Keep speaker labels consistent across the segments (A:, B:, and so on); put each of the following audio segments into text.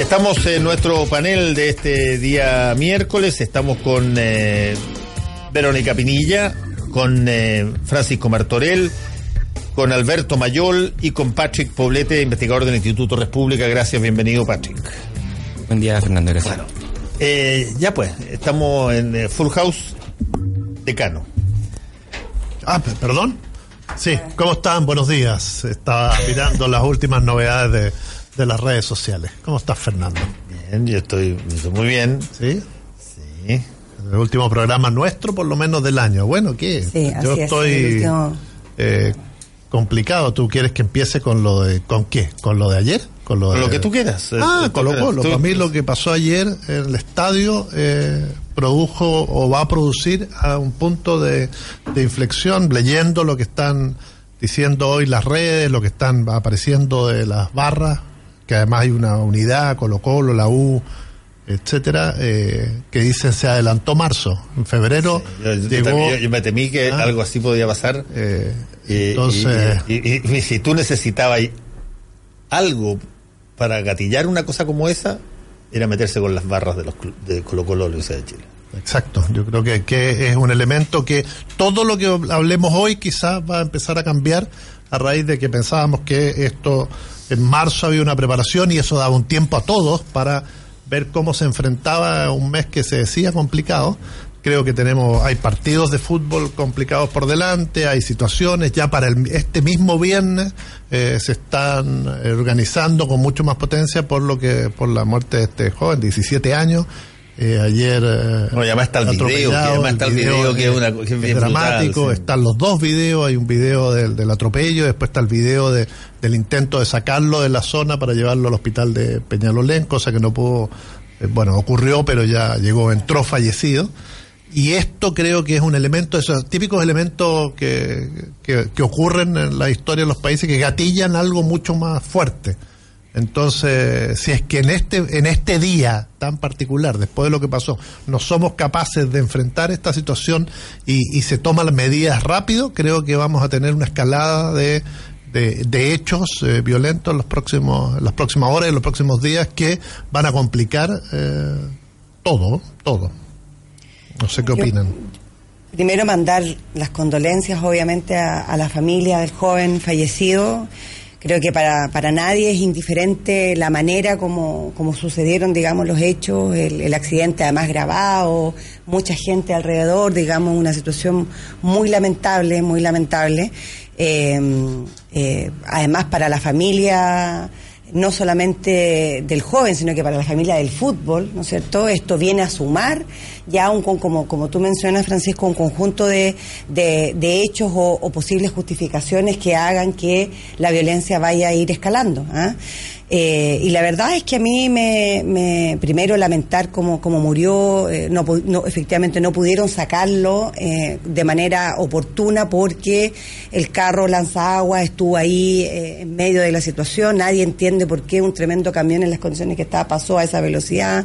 A: Estamos en nuestro panel de este día miércoles. Estamos con eh, Verónica Pinilla, con eh, Francisco Martorell, con Alberto Mayol y con Patrick Poblete, investigador del Instituto República. Gracias, bienvenido, Patrick.
B: Buen día, Fernando. Gracias.
A: Bueno, eh, ya pues, estamos en Full House Decano.
C: Ah, perdón. Sí, ¿cómo están? Buenos días. Estaba mirando las últimas novedades de, de, las redes sociales. ¿Cómo estás, Fernando?
A: Bien, yo estoy, estoy muy bien.
C: ¿Sí?
A: Sí.
C: El último programa nuestro, por lo menos del año. Bueno, ¿qué?
D: Sí,
C: yo
D: así
C: estoy
D: es, último-
C: eh, complicado. ¿Tú quieres que empiece con lo de... ¿Con qué? ¿Con lo de ayer? Con lo,
A: Con
C: de-
A: lo que tú quieras.
C: Ah,
A: Eh,
C: Colo Colo.
A: tú-
C: Para mí lo que pasó ayer en el estadio eh, produjo o va a producir a un punto de, de inflexión, leyendo lo que están diciendo hoy las redes, lo que están apareciendo de las barras, que además hay una unidad, Colo Colo, la U, etcétera, eh, que dicen se adelantó marzo. En febrero
A: Yo, yo
C: llegó...
A: también- yo- yo me temí que
C: Ah.
A: algo así podía pasar.
C: eh,
A: Y-
C: entonces...
A: y, y- y- y si tú necesitabas algo para gatillar una cosa como esa, era meterse con las barras de los de Colo Colo de la Universidad de Chile.
C: Exacto, yo creo que, es un elemento que todo lo que hablemos hoy quizás va a empezar a cambiar a raíz de que pensábamos que esto en marzo había una preparación y eso daba un tiempo a todos para ver cómo se enfrentaba un mes que se decía complicado. Creo que tenemos, hay partidos de fútbol complicados por delante, hay situaciones, ya para el- este mismo viernes eh, se están organizando con mucho más potencia por lo que, por la muerte de este joven, 17 años, eh, ayer eh,
A: Bueno, y además está el video, está el video que es una- que es bien
C: dramático,
A: brutal, sí.
C: están los dos videos, hay un video del, del atropello, después está el video de- del intento de sacarlo de la zona para llevarlo al hospital de Peñalolén, cosa que no pudo, eh, bueno, ocurrió, pero ya llegó, entró fallecido. Y esto creo que es un elemento, esos típicos elementos que, que, que ocurren en la historia de los países que gatillan algo mucho más fuerte. Entonces, si es que en este, en este día tan particular, después de lo que pasó, no somos capaces de enfrentar esta situación y, y se toman las medidas rápido, creo que vamos a tener una escalada de, de, de hechos eh, violentos en los próximos, en las próximas horas y en los próximos días que van a complicar eh, todo, todo. No sé qué
D: Yo-
C: opinan.
D: Primero mandar las condolencias, obviamente, a, a la familia del joven fallecido. Creo que para, para nadie es indiferente la manera como, como sucedieron, digamos, los hechos, el, el accidente además grabado, mucha gente alrededor, digamos, una situación muy lamentable, muy lamentable. Eh, eh, además, para la familia no solamente del joven, sino que para la familia del fútbol, ¿no es cierto? Esto viene a sumar ya un, como, como tú mencionas, Francisco, un conjunto de, de, hechos o, o posibles justificaciones que hagan que la violencia vaya a ir escalando. ¿ah? Eh, y la verdad es que a mí me, me primero lamentar cómo, cómo murió, eh, no, no, efectivamente no pudieron sacarlo eh, de manera oportuna porque el carro lanzagua estuvo ahí eh, en medio de la situación, nadie entiende por qué un tremendo camión en las condiciones que estaba pasó a esa velocidad.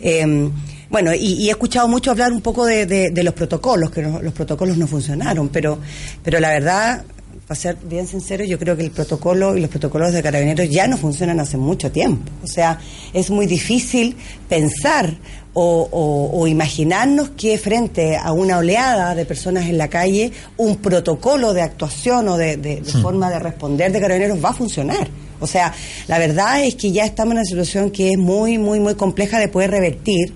D: Eh, bueno, y, y he escuchado mucho hablar un poco de, de- de los protocolos, que los protocolos no funcionaron, pero, pero la verdad, para ser bien sincero, yo creo que el protocolo y los protocolos de carabineros ya no funcionan hace mucho tiempo. O sea, es muy difícil pensar o, o- o imaginarnos que frente a una oleada de personas en la calle, un protocolo de actuación o de, de- de forma de responder de carabineros va a funcionar. O sea, la verdad es que ya estamos en una situación que es muy, muy, muy compleja de poder revertir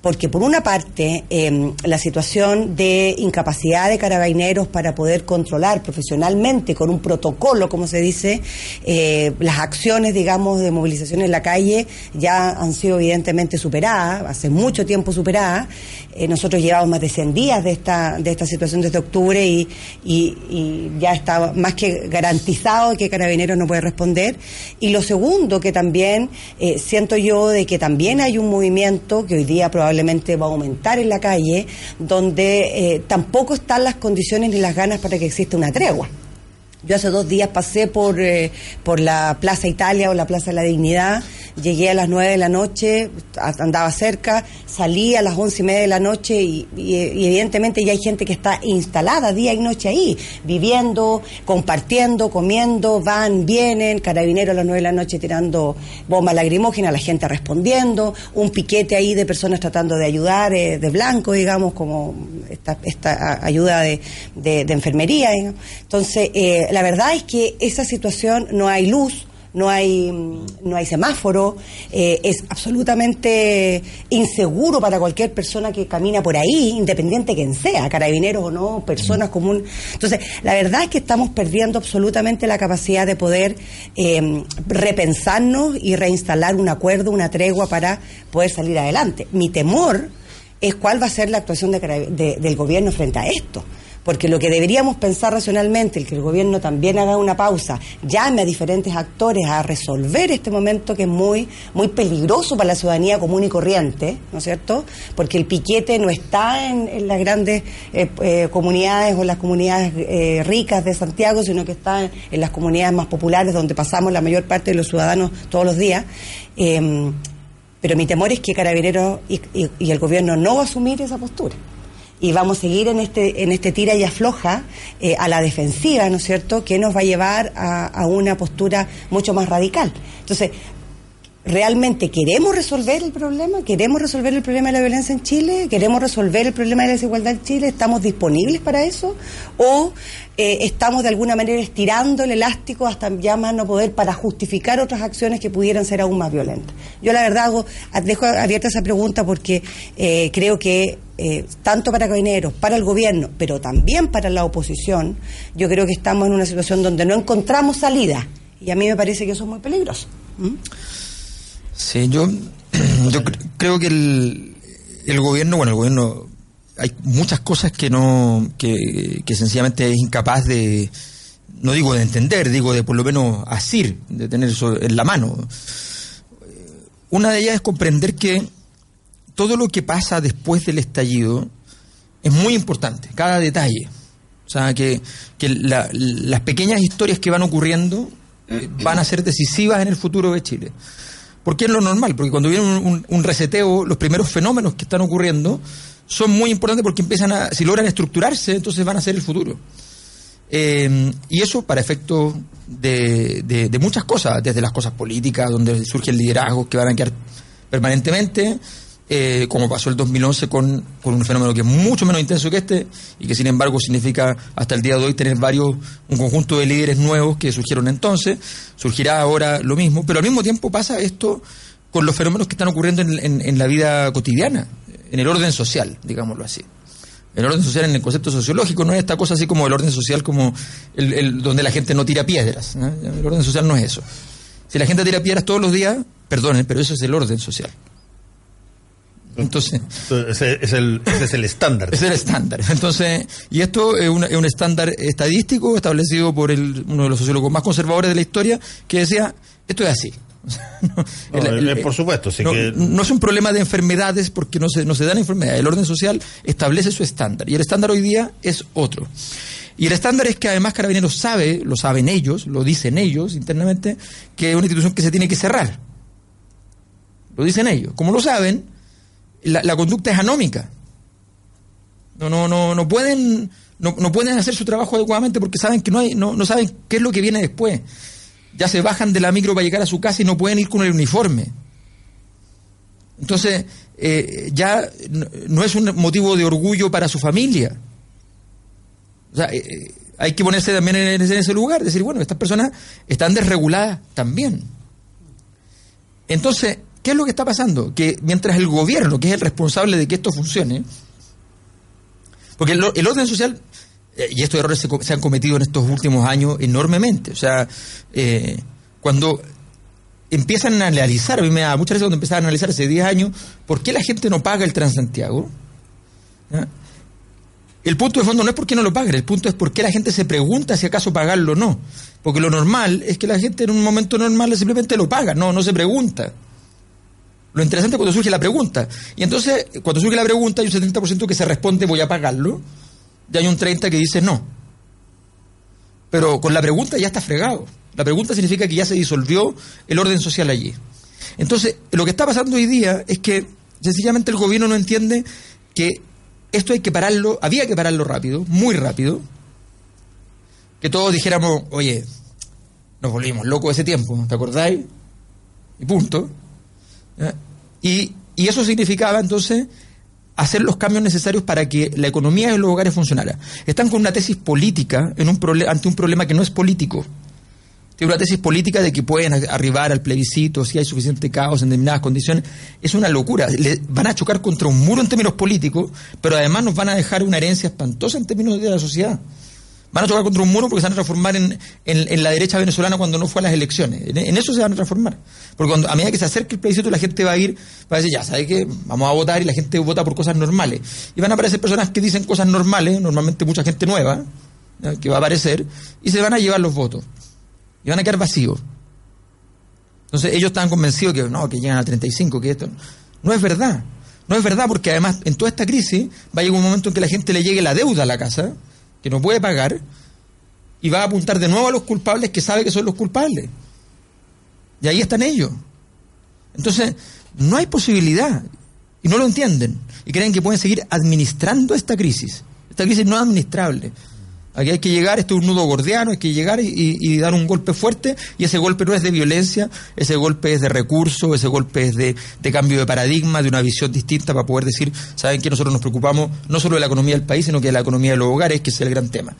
D: porque por una parte eh, la situación de incapacidad de carabineros para poder controlar profesionalmente con un protocolo, como se dice, eh, las acciones, digamos, de movilización en la calle ya han sido evidentemente superadas, hace mucho tiempo superadas. Eh, nosotros llevamos más de 100 días de esta, de esta situación desde octubre y ya está más que garantizado que Carabineros no puede responder. Y lo segundo, que también eh, siento yo de que también hay un movimiento que hoy día probablemente va a aumentar en la calle, donde eh, tampoco están las condiciones ni las ganas para que exista una tregua. Yo hace dos días pasé por, eh, por la Plaza Italia o la Plaza de la Dignidad, llegué a las nueve de la noche, andaba cerca, salí a las once y media de la noche y, evidentemente ya hay gente que está instalada día y noche ahí, viviendo, compartiendo, comiendo, van, vienen, carabineros a las nueve de la noche tirando bombas lacrimógenas, la gente respondiendo, un piquete ahí de personas tratando de ayudar, eh, de blanco, digamos, como esta, esta ayuda de, enfermería. Entonces, eh, la verdad es que esa situación no hay luz, no hay, no hay semáforo, eh, es absolutamente inseguro para cualquier persona que camina por ahí, independiente quien sea, carabineros o no, personas comunes. Entonces, la verdad es que estamos perdiendo absolutamente la capacidad de poder eh, repensarnos y reinstalar un acuerdo, una tregua para poder salir adelante. Mi temor es cuál va a ser la actuación de- del gobierno frente a esto. Porque lo que deberíamos pensar racionalmente, el que el gobierno también haga una pausa, llame a diferentes actores a resolver este momento que es muy, muy peligroso para la ciudadanía común y corriente, ¿no es cierto? Porque el piquete no está en, las grandes eh, eh, comunidades o las comunidades eh, ricas de Santiago, sino que está en, las comunidades más populares donde pasamos la mayor parte de los ciudadanos todos los días. Pero mi temor es que Carabineros y, y- y el gobierno no va a asumir esa postura. Y vamos a seguir en este, en este tira y afloja eh, a la defensiva, ¿no es cierto?, que nos va a llevar a, a una postura mucho más radical. Entonces, ¿realmente queremos resolver el problema? ¿Queremos resolver el problema de la violencia en Chile? ¿Queremos resolver el problema de la desigualdad en Chile? ¿Estamos disponibles para eso? ¿O eh, estamos de alguna manera estirando el elástico hasta ya más no poder para justificar otras acciones que pudieran ser aún más violentas? Yo la verdad hago, dejo abierta esa pregunta porque eh, creo que eh, tanto para carabineros, para el gobierno, pero también para la oposición, yo creo que estamos en una situación donde no encontramos salida. Y a mí me parece que eso es muy peligroso. ¿Mm?
B: Sí, yo, yo cre- creo que el, el gobierno, bueno, el gobierno, hay muchas cosas que no, que, que sencillamente es incapaz de, no digo de entender, digo de por lo menos asir, de tener eso en la mano. Una de ellas es comprender que todo lo que pasa después del estallido es muy importante, cada detalle. O sea, que, que la- las pequeñas historias que van ocurriendo eh, van a ser decisivas en el futuro de Chile. Porque es lo normal, porque cuando viene un, reseteo, los primeros fenómenos que están ocurriendo son muy importantes porque empiezan a, si logran estructurarse, entonces van a ser el futuro. Eh, y eso para efectos de- de muchas cosas, desde las cosas políticas, donde surgen liderazgos que van a quedar permanentemente, eh, como pasó el 2011 con, con un fenómeno que es mucho menos intenso que este y que sin embargo significa hasta el día de hoy tener varios, un conjunto de líderes nuevos que surgieron entonces, surgirá ahora lo mismo, pero al mismo tiempo pasa esto con los fenómenos que están ocurriendo en, en- la vida cotidiana, en el orden social, digámoslo así. El orden social en el concepto sociológico no es esta cosa así como el orden social como el, donde la gente no tira piedras. El orden social no es eso. Si la gente tira piedras todos los días, perdonen, pero eso es el orden social. Entonces,
A: Ese es el, ese es el estándar.
B: es el estándar. Entonces, y esto es, un estándar estadístico establecido por el- uno de los sociólogos más conservadores de la historia que decía, esto es así. No,
A: No,
B: el-
A: eh,
B: el-
A: por supuesto, sí
B: no,
A: que-
B: no es un problema de enfermedades porque no se, no se dan enfermedades. El orden social establece su estándar y el estándar hoy día es otro. Y el estándar es que además Carabineros sabe, lo saben ellos, lo dicen ellos internamente, que es una institución que se tiene que cerrar. Lo dicen ellos. Como lo saben, la, conducta es anómica. No, no, no, no pueden, no, no pueden hacer su trabajo adecuadamente porque saben que no hay, no, no saben qué es lo que viene después. Ya se bajan de la micro para llegar a su casa y no pueden ir con el uniforme. Entonces, eh, ya no, es un motivo de orgullo para su familia. O sea, eh, eh, hay que ponerse también en en ese lugar, decir, bueno, estas personas están desreguladas también. Entonces, ¿qué es lo que está pasando? Que mientras el gobierno, que es el responsable de que esto funcione, porque el, orden social, eh, y estos errores se, han cometido en estos últimos años enormemente, o sea, eh, cuando empiezan a analizar, a mí me da muchas veces cuando empezaban a analizar hace 10 años, ¿por qué la gente no paga el Transantiago? ¿Ya? El punto de fondo no es por qué no lo paguen, el punto es por qué la gente se pregunta si acaso pagarlo o no. Porque lo normal es que la gente en un momento normal simplemente lo paga, no, no se pregunta. Lo interesante es cuando surge la pregunta. Y entonces, cuando surge la pregunta, hay un 70% que se responde voy a pagarlo, y hay un 30% que dice no. Pero con la pregunta ya está fregado. La pregunta significa que ya se disolvió el orden social allí. Entonces, lo que está pasando hoy día es que sencillamente el gobierno no entiende que esto hay que pararlo, había que pararlo rápido, muy rápido. Que todos dijéramos, oye, nos volvimos locos ese tiempo, ¿te acordáis? Y punto. ¿Ya? Y, y eso significaba entonces hacer los cambios necesarios para que la economía de los hogares funcionara. Están con una tesis política ante un problema que no es político. Tiene una tesis política de que pueden arribar al plebiscito si hay suficiente caos en determinadas condiciones. Es una locura. Van a chocar contra un muro en términos políticos, pero además nos van a dejar una herencia espantosa en términos de la sociedad. Van a chocar contra un muro porque se van a transformar en, en- en la derecha venezolana cuando no fue a las elecciones. En, eso se van a transformar. Porque cuando, a medida que se acerque el plebiscito, la gente va a ir, va a decir, ya, ¿sabe qué? Vamos a votar y la gente vota por cosas normales. Y van a aparecer personas que dicen cosas normales, normalmente mucha gente nueva, que va a aparecer, y se van a llevar los votos. Y van a quedar vacíos. Entonces ellos estaban convencidos que no, que llegan a 35, que esto. No es verdad. No es verdad porque además en toda esta crisis va a llegar un momento en que la gente le llegue la deuda a la casa, que no puede pagar, y va a apuntar de nuevo a los culpables que sabe que son los culpables. Y ahí están ellos. Entonces, no hay posibilidad. Y no lo entienden. Y creen que pueden seguir administrando esta crisis. Esta crisis no es administrable. Aquí hay que llegar, esto es un nudo gordiano, hay que llegar y, dar un golpe fuerte, y ese golpe no es de violencia, ese golpe es de recursos, ese golpe es de, de cambio de paradigma, de una visión distinta para poder decir, saben que nosotros nos preocupamos no solo de la economía del país, sino que de la economía de los hogares, que es el gran tema.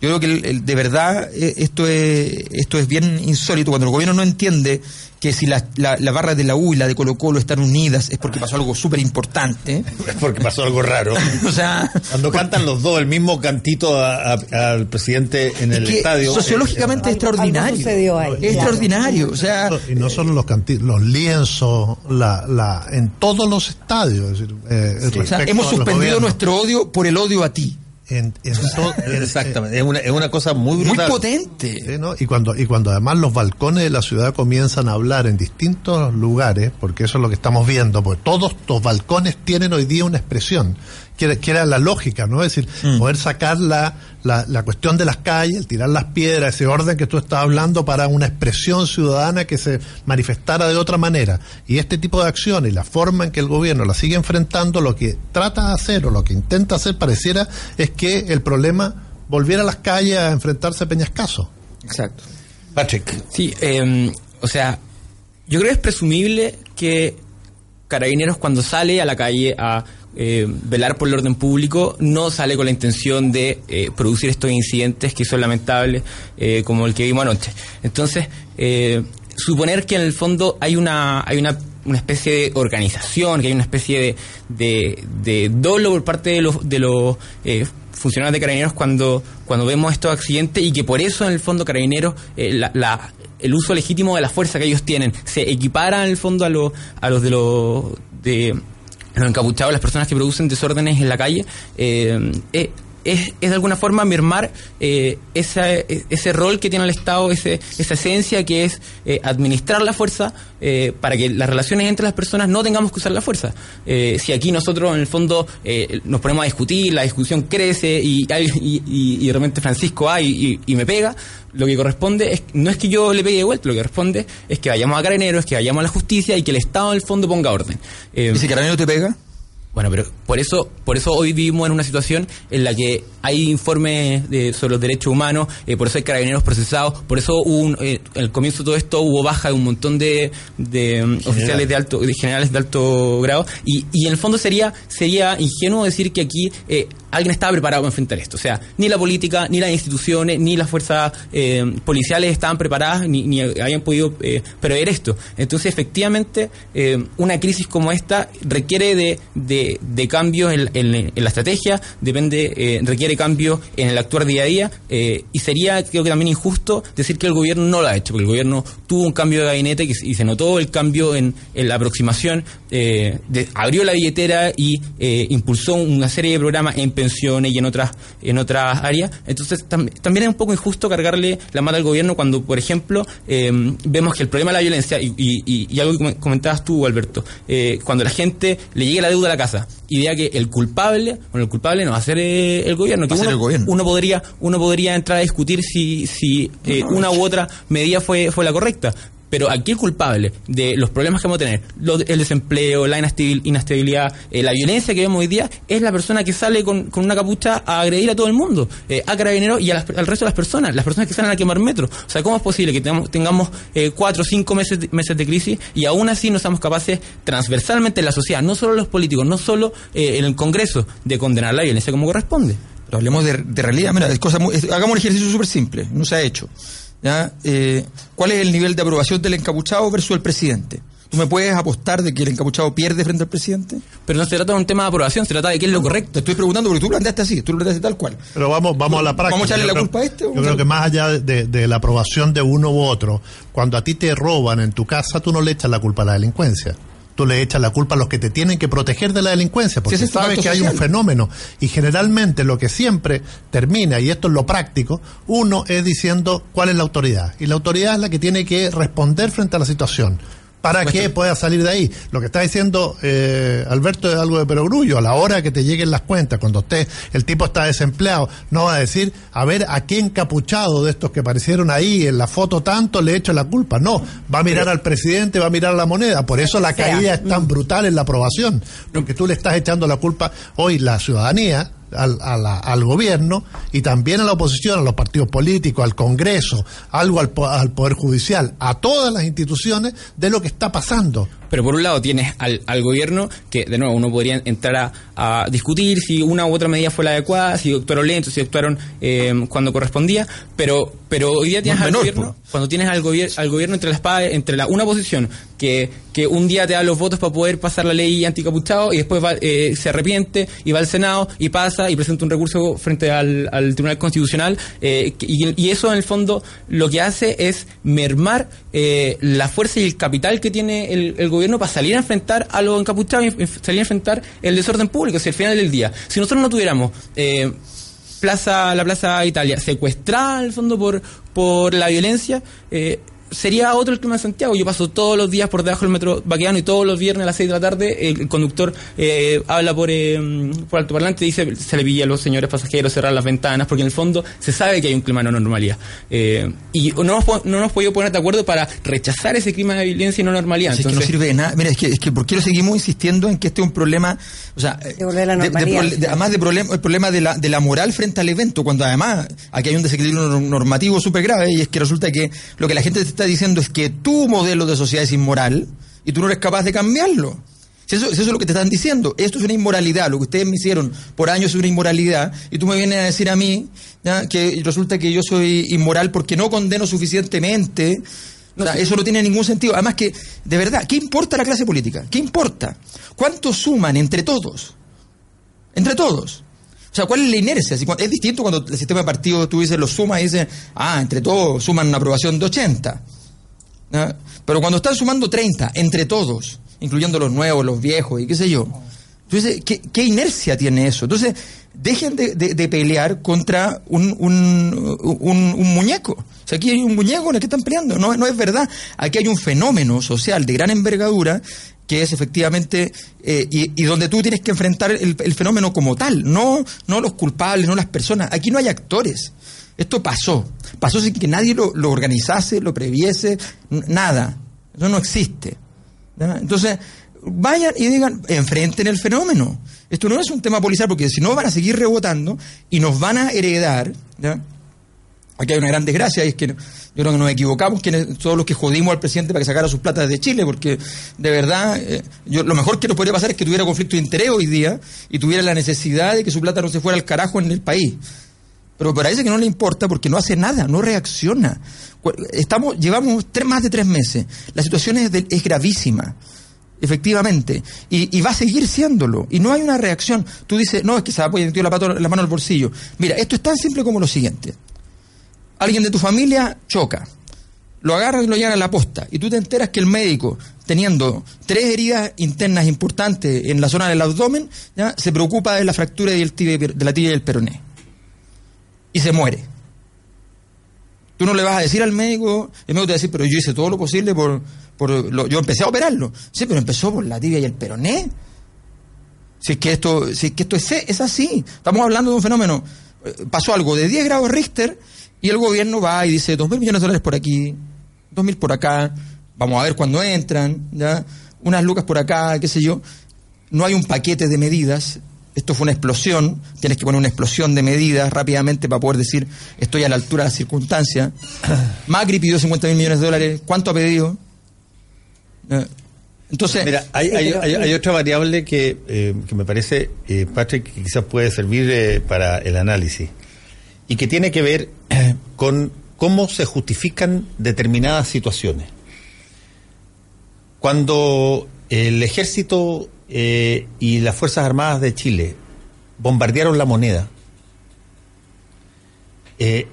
B: Yo creo que el- el- de verdad eh, esto es, esto es bien insólito, cuando el gobierno no entiende que si la, la, la barra de la U y la de Colo Colo están unidas es porque pasó algo súper importante.
A: Porque pasó algo raro.
B: o sea,
A: Cuando cantan los dos el mismo cantito a- a- al presidente en el
B: es
A: estadio.
B: sociológicamente es
D: Algo- algo
B: extraordinario.
D: sucedió ahí,
B: es
D: claro.
B: extraordinario. O sea,
C: Y no solo los canti- los lienzos, la, la, en todos los estadios. es decir, eh,
B: o sea,
C: respecto
B: hemos suspendido nuestro odio por el odio a ti.
C: En, en
A: Exactamente, es una, es una cosa muy
B: Muy potente.
C: Sí, ¿no? Y cuando y cuando además los balcones de la ciudad comienzan a hablar en distintos lugares, porque eso es lo que estamos viendo, porque todos los balcones tienen hoy día una expresión, que, que era la lógica, ¿no? Es decir, poder sacar la, la, la cuestión de las calles, el tirar las piedras, ese orden que tú estás hablando para una expresión ciudadana que se manifestara de otra manera. Y este tipo de acciones y la forma en que el gobierno la sigue enfrentando, lo que trata de hacer o lo que intenta hacer pareciera es que el problema volviera a las calles a enfrentarse a Peñascaso.
B: Exacto.
A: Patrick.
E: Sí, eh, o sea, yo creo que es presumible que Carabineros cuando sale a la calle a eh, velar por el orden público no sale con la intención de eh, producir estos incidentes que son lamentables eh, como el que vimos anoche. Entonces, eh, suponer que en el fondo hay una hay una, una especie de organización, que hay una especie de, de, de por parte de los de los eh, funcionarios de carabineros cuando cuando vemos estos accidentes y que por eso en el fondo carabineros eh, la, la- el uso legítimo de la fuerza que ellos tienen se equipara en el fondo a los a los de los de los encapuchados, las personas que producen desórdenes en la calle, eh, eh, es, es de alguna forma mermar eh, ese rol que tiene el Estado, ese, esa esencia que es eh, administrar la fuerza eh, para que las relaciones entre las personas no tengamos que usar la fuerza. Eh, si aquí nosotros en el fondo eh, nos ponemos a discutir, la discusión crece y, y, y- de repente Francisco va y, me pega, lo que corresponde es no es que yo le pegue de vuelta, lo que corresponde es que vayamos a carabineros, que vayamos a la justicia y que el Estado en el fondo ponga orden.
B: ¿Y si te pega?
E: Bueno, pero por eso, por eso hoy vivimos en una situación en la que hay informes de- sobre los derechos humanos, eh, por eso hay carabineros procesados, por eso hubo un, eh, al comienzo de todo esto hubo baja de un montón de, de, mm, oficiales de alto, de generales de alto grado, y, y en el fondo sería, sería ingenuo decir que aquí eh, alguien estaba preparado para enfrentar esto. O sea, ni la política, ni las instituciones, ni las fuerzas eh, policiales estaban preparadas, ni, habían podido eh, prever esto. Entonces, efectivamente, eh, una crisis como esta requiere de, de, cambios en, la estrategia, depende, eh, requiere cambios en el actuar día a día, y sería, creo que también injusto decir que el gobierno no lo ha hecho, porque el gobierno tuvo un cambio de gabinete y se notó el cambio en la aproximación, eh, de- abrió la billetera y eh, impulsó una serie de programas en pensiones y en otras en otras áreas. Entonces tam- también es un poco injusto cargarle la mano al gobierno cuando, por ejemplo, eh, vemos que el problema de la violencia, y, y- y- y algo que com- comentabas tú, Alberto, eh, cuando la gente le llegue la deuda a la casa y vea que el culpable, bueno, el culpable no va a ser eh, el gobierno, que
B: Va a ser
E: uno,
B: el gobierno.
E: uno podría uno podría entrar a discutir si, si eh, una u otra medida fue, fue la correcta. Pero aquí el culpable de los problemas que vamos a tener, lo- el desempleo, la inestabilidad, eh, la violencia que vemos hoy día, es la persona que sale con, con una capucha a agredir a todo el mundo, eh, a carabineros y a las- al resto de las personas, las personas que salen a quemar metro. O sea, ¿cómo es posible que tengamos, tengamos eh, cuatro o cinco meses meses de crisis y aún así no seamos capaces transversalmente en la sociedad, no solo los políticos, no solo eh, en el Congreso, de condenar la violencia como corresponde?
B: Hablemos de, de realidad. Mira, es cosa muy- hagamos un ejercicio súper simple. No se ha hecho. ¿Ya? Eh, ¿Cuál es el nivel de aprobación del encapuchado versus el presidente? ¿Tú me puedes apostar de que el encapuchado pierde frente al presidente?
E: Pero no se trata de un tema de aprobación, se trata de qué es lo correcto.
B: Te estoy preguntando porque tú lo planteaste así, tú lo planteaste tal cual.
C: Pero vamos, vamos a la práctica.
B: ¿Vamos a echarle
C: Yo
B: la
C: creo-
B: culpa a este o
C: Yo creo que más allá de, de la aprobación de uno u otro, cuando a ti te roban en tu casa, tú no le echas la culpa a la delincuencia. Tú le echas la culpa a los que te tienen que proteger de la delincuencia, porque
B: Sí,
C: sabes que hay un fenómeno. Y generalmente lo que siempre termina, y esto es lo práctico, uno es diciendo cuál es la autoridad. Y la autoridad es la que tiene que responder frente a la situación. Para que pueda salir de ahí. Lo que está diciendo eh, Alberto es algo de perogrullo. A la hora que te lleguen las cuentas, cuando usted, el tipo está desempleado, no va a decir, a ver, a qué encapuchado de estos que aparecieron ahí en la foto tanto le echo la culpa. No, va a mirar al presidente, va a mirar la moneda. Por eso la
D: sea.
C: caída es tan brutal en la aprobación. Porque tú le estás echando la culpa hoy la ciudadanía. Al, a la- al gobierno y también a la oposición, a los partidos políticos, al Congreso, algo al, po- al Poder Judicial, a todas las instituciones de lo que está pasando.
E: Pero por un lado tienes al, al gobierno que, de nuevo, uno podría entrar a, a discutir si una u otra medida fue la adecuada, si actuaron lento, si actuaron eh, cuando correspondía, pero pero hoy día tienes
B: No
E: al
B: menor,
E: gobierno, cuando tienes al, gobier- al gobierno entre la espada, entre la una posición que, que un día te da los votos para poder pasar la ley anticapuchado y después va, eh, se arrepiente y va al Senado y pasa y presenta un recurso frente al, al Tribunal Constitucional eh, y, eso en el fondo lo que hace es mermar eh, la fuerza y el capital que tiene el, gobierno para salir a enfrentar a los encapuchados y enf- salir a enfrentar el desorden público. Si al final del día, si nosotros no tuviéramos eh, plaza la Plaza Italia secuestrada al fondo por por la violencia eh, sería otro el clima de Santiago yo paso todos los días por debajo del metro Baqueano y todos los viernes a las 6 de la tarde el conductor eh, habla por eh, por altoparlante y dice se le pilla a los señores pasajeros cerrar las ventanas porque en el fondo se sabe que hay un clima de no normalidad Eh, y no nos, no nos podido poner de acuerdo para rechazar ese clima de violencia y no normalidad
B: Así es que no
E: Entonces,
B: sirve de nada. Mira, es que, es que ¿por qué lo seguimos insistiendo en que este es un problema, o sea,
D: De volver a la
B: de- de
D: normalidad.
B: prole- de- además de problema, el problema de la, de la moral frente al evento, cuando además aquí hay un desequilibrio nor- normativo súper grave y es que resulta que lo que la gente te está diciendo es que tu modelo de sociedad es inmoral y tú no eres capaz de cambiarlo. Si eso, si eso es lo que te están diciendo. Esto es una inmoralidad. Lo que ustedes me hicieron por años es una inmoralidad. Y tú me vienes a decir a mí ¿ya? que resulta que yo soy inmoral porque no condeno suficientemente. Eso no tiene ningún sentido. Además que, de verdad, ¿qué importa la clase política? ¿Qué importa? ¿Cuánto suman entre todos? Entre todos. O sea, ¿cuál es la inercia? Es distinto cuando el sistema de partidos tú dices, lo sumas y dices, ah, entre todos suman una aprobación de 80. ¿ya? Pero cuando están sumando 30, entre todos, incluyendo los nuevos, los viejos y qué sé yo, entonces, ¿qué, inercia tiene eso? Entonces, dejen de, pelear contra un, muñeco. O sea, aquí hay un muñeco en el que están peleando. No es verdad. Aquí hay un fenómeno social de gran envergadura que es efectivamente, eh, y, donde tú tienes que enfrentar el, fenómeno como tal, no, no los culpables, no las personas. Aquí no hay actores. Esto pasó. Pasó sin que nadie lo, lo organizase, lo previese, nada. Eso no existe. Entonces, vayan y digan, enfrenten el fenómeno. Esto no es un tema policial, porque si no van a seguir rebotando y nos van a heredar. Aquí hay una gran desgracia y es que yo creo que nos equivocamos quienes todos los que jodimos al presidente para que sacara sus platas de Chile, porque de verdad eh, yo, lo mejor que nos podría pasar es que tuviera conflicto de interés hoy día y tuviera la necesidad de que su plata no se fuera al carajo en el país. Pero parece que no le importa porque no hace nada, no reacciona. Estamos, llevamos tres, más de tres meses. La situación es, es gravísima efectivamente, y, va a seguir siéndolo, y no hay una reacción. Tú dices, no, es que se ha metido la, la mano al bolsillo. Mira, esto es tan simple como lo siguiente alguien de tu familia choca, lo agarran y lo llevan a la posta, y tú te enteras que el médico, teniendo tres heridas internas importantes en la zona del abdomen, ¿ya? se preocupa de la fractura de la tibia y el peroné. Y se muere. Tú no le vas a decir al médico, el médico te va a decir, pero yo hice todo lo posible por... por yo empecé a operarlo. Sí, pero empezó por la tibia y el peroné. Si es que esto, si es, que esto es, es así. Estamos hablando de un fenómeno. Eh, pasó algo de 10 grados Richter y el gobierno va y dice, dos mil millones de dólares por aquí, dos mil por acá, vamos a ver cuándo entran, ¿ya? unas lucas por acá, qué sé yo. No hay un paquete de medidas, esto fue una explosión, tienes que poner una explosión de medidas rápidamente para poder decir estoy a la altura de la circunstancia. Macri pidió 50 mil millones de dólares, ¿cuánto ha pedido?
A: Entonces, mira, hay, otra variable que, eh, que me parece, eh, Patrick, que quizás puede servir eh, para el análisis y que tiene que ver con cómo se justifican determinadas situaciones. Cuando el ejército eh, y las Fuerzas Armadas de Chile bombardearon la moneda, eh,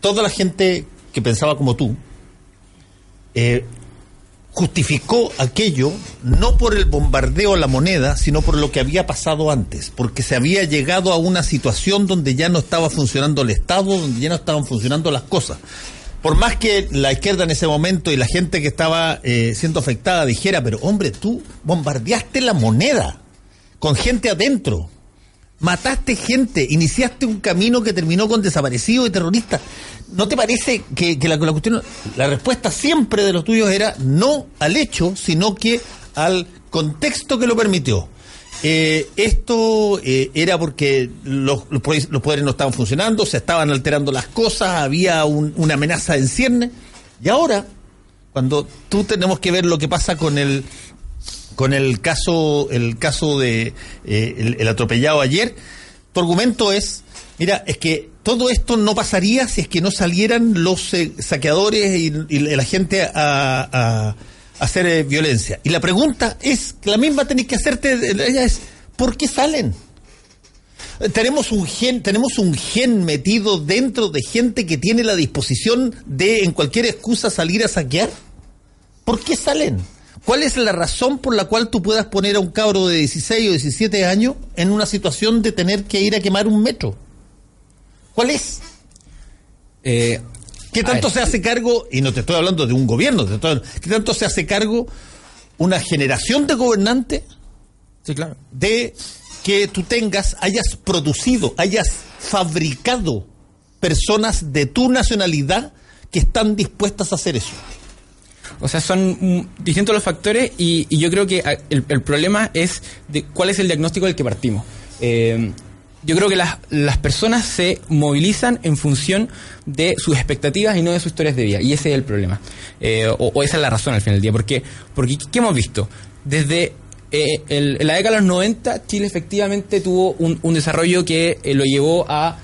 A: toda la gente que pensaba como tú eh, justificó aquello no por el bombardeo a la moneda, sino por lo que había pasado antes, porque se había llegado a una situación donde ya no estaba funcionando el Estado, donde ya no estaban funcionando las cosas. Por más que la izquierda en ese momento y la gente que estaba eh, siendo afectada dijera, pero hombre, tú bombardeaste la moneda con gente adentro, mataste gente, iniciaste un camino que terminó con desaparecidos y terroristas. ¿No te parece que, la, cuestión, la respuesta siempre de los tuyos era no al hecho, sino que al contexto que lo permitió? Eh, esto eh, era porque los, poderes no estaban funcionando, se estaban alterando las cosas, había una amenaza en cierne. Y ahora, cuando tú tenemos que ver lo que pasa con el con el caso el caso de eh, el atropellado ayer, tu argumento es, mira, es que todo esto no pasaría si es que no salieran los eh, saqueadores y, la gente a, hacer eh, violencia. Y la pregunta es, la misma tenéis que hacerte, ella es, ¿por qué salen? Tenemos un gen, tenemos un gen metido dentro de gente que tiene la disposición de en cualquier excusa salir a saquear. ¿Por qué salen? ¿Cuál es la razón por la cual tú puedas poner a un cabro de 16 o 17 años en una situación de tener que ir a quemar un metro? ¿Cuál es? Eh, ¿Qué tanto se hace cargo, y no te estoy hablando de un gobierno, ¿qué tanto se hace cargo una generación de gobernantes
B: sí, claro.
A: de que tú tengas, hayas producido, hayas fabricado personas de tu nacionalidad que están dispuestas a hacer eso?
E: O sea, son distintos los factores y, yo creo que ah, el, problema es de cuál es el diagnóstico del que partimos. Eh, yo creo que las, las personas se movilizan en función de sus expectativas y no de sus historias de vida. Y ese es el problema. Eh, o, esa es la razón al final del día. Porque, porque ¿qué hemos visto? Desde eh, en la década de los 90, Chile efectivamente tuvo un, un desarrollo que eh, lo llevó a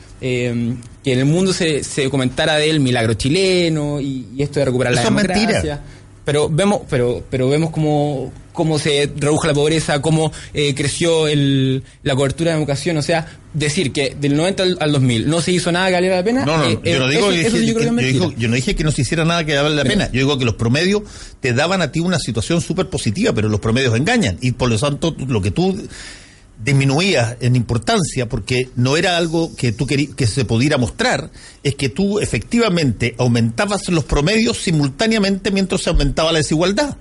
E: que en el mundo se, se comentara del milagro chileno y, esto de recuperar la democracia pero vemos, pero, pero vemos cómo, cómo se redujo la pobreza, cómo eh, creció el, la cobertura de educación. O sea, decir que del 90 al, 2000 no se hizo nada que valiera la pena.
A: No, no, eh, yo, no digo yo, no dije que no se hiciera nada que valiera la pena. Yo digo que los promedios te daban a ti una situación súper positiva, pero los promedios engañan. Y por lo tanto, lo que tú disminuía en importancia porque no era algo que tú que se pudiera mostrar, es que tú efectivamente aumentabas los promedios simultáneamente mientras se aumentaba la desigualdad.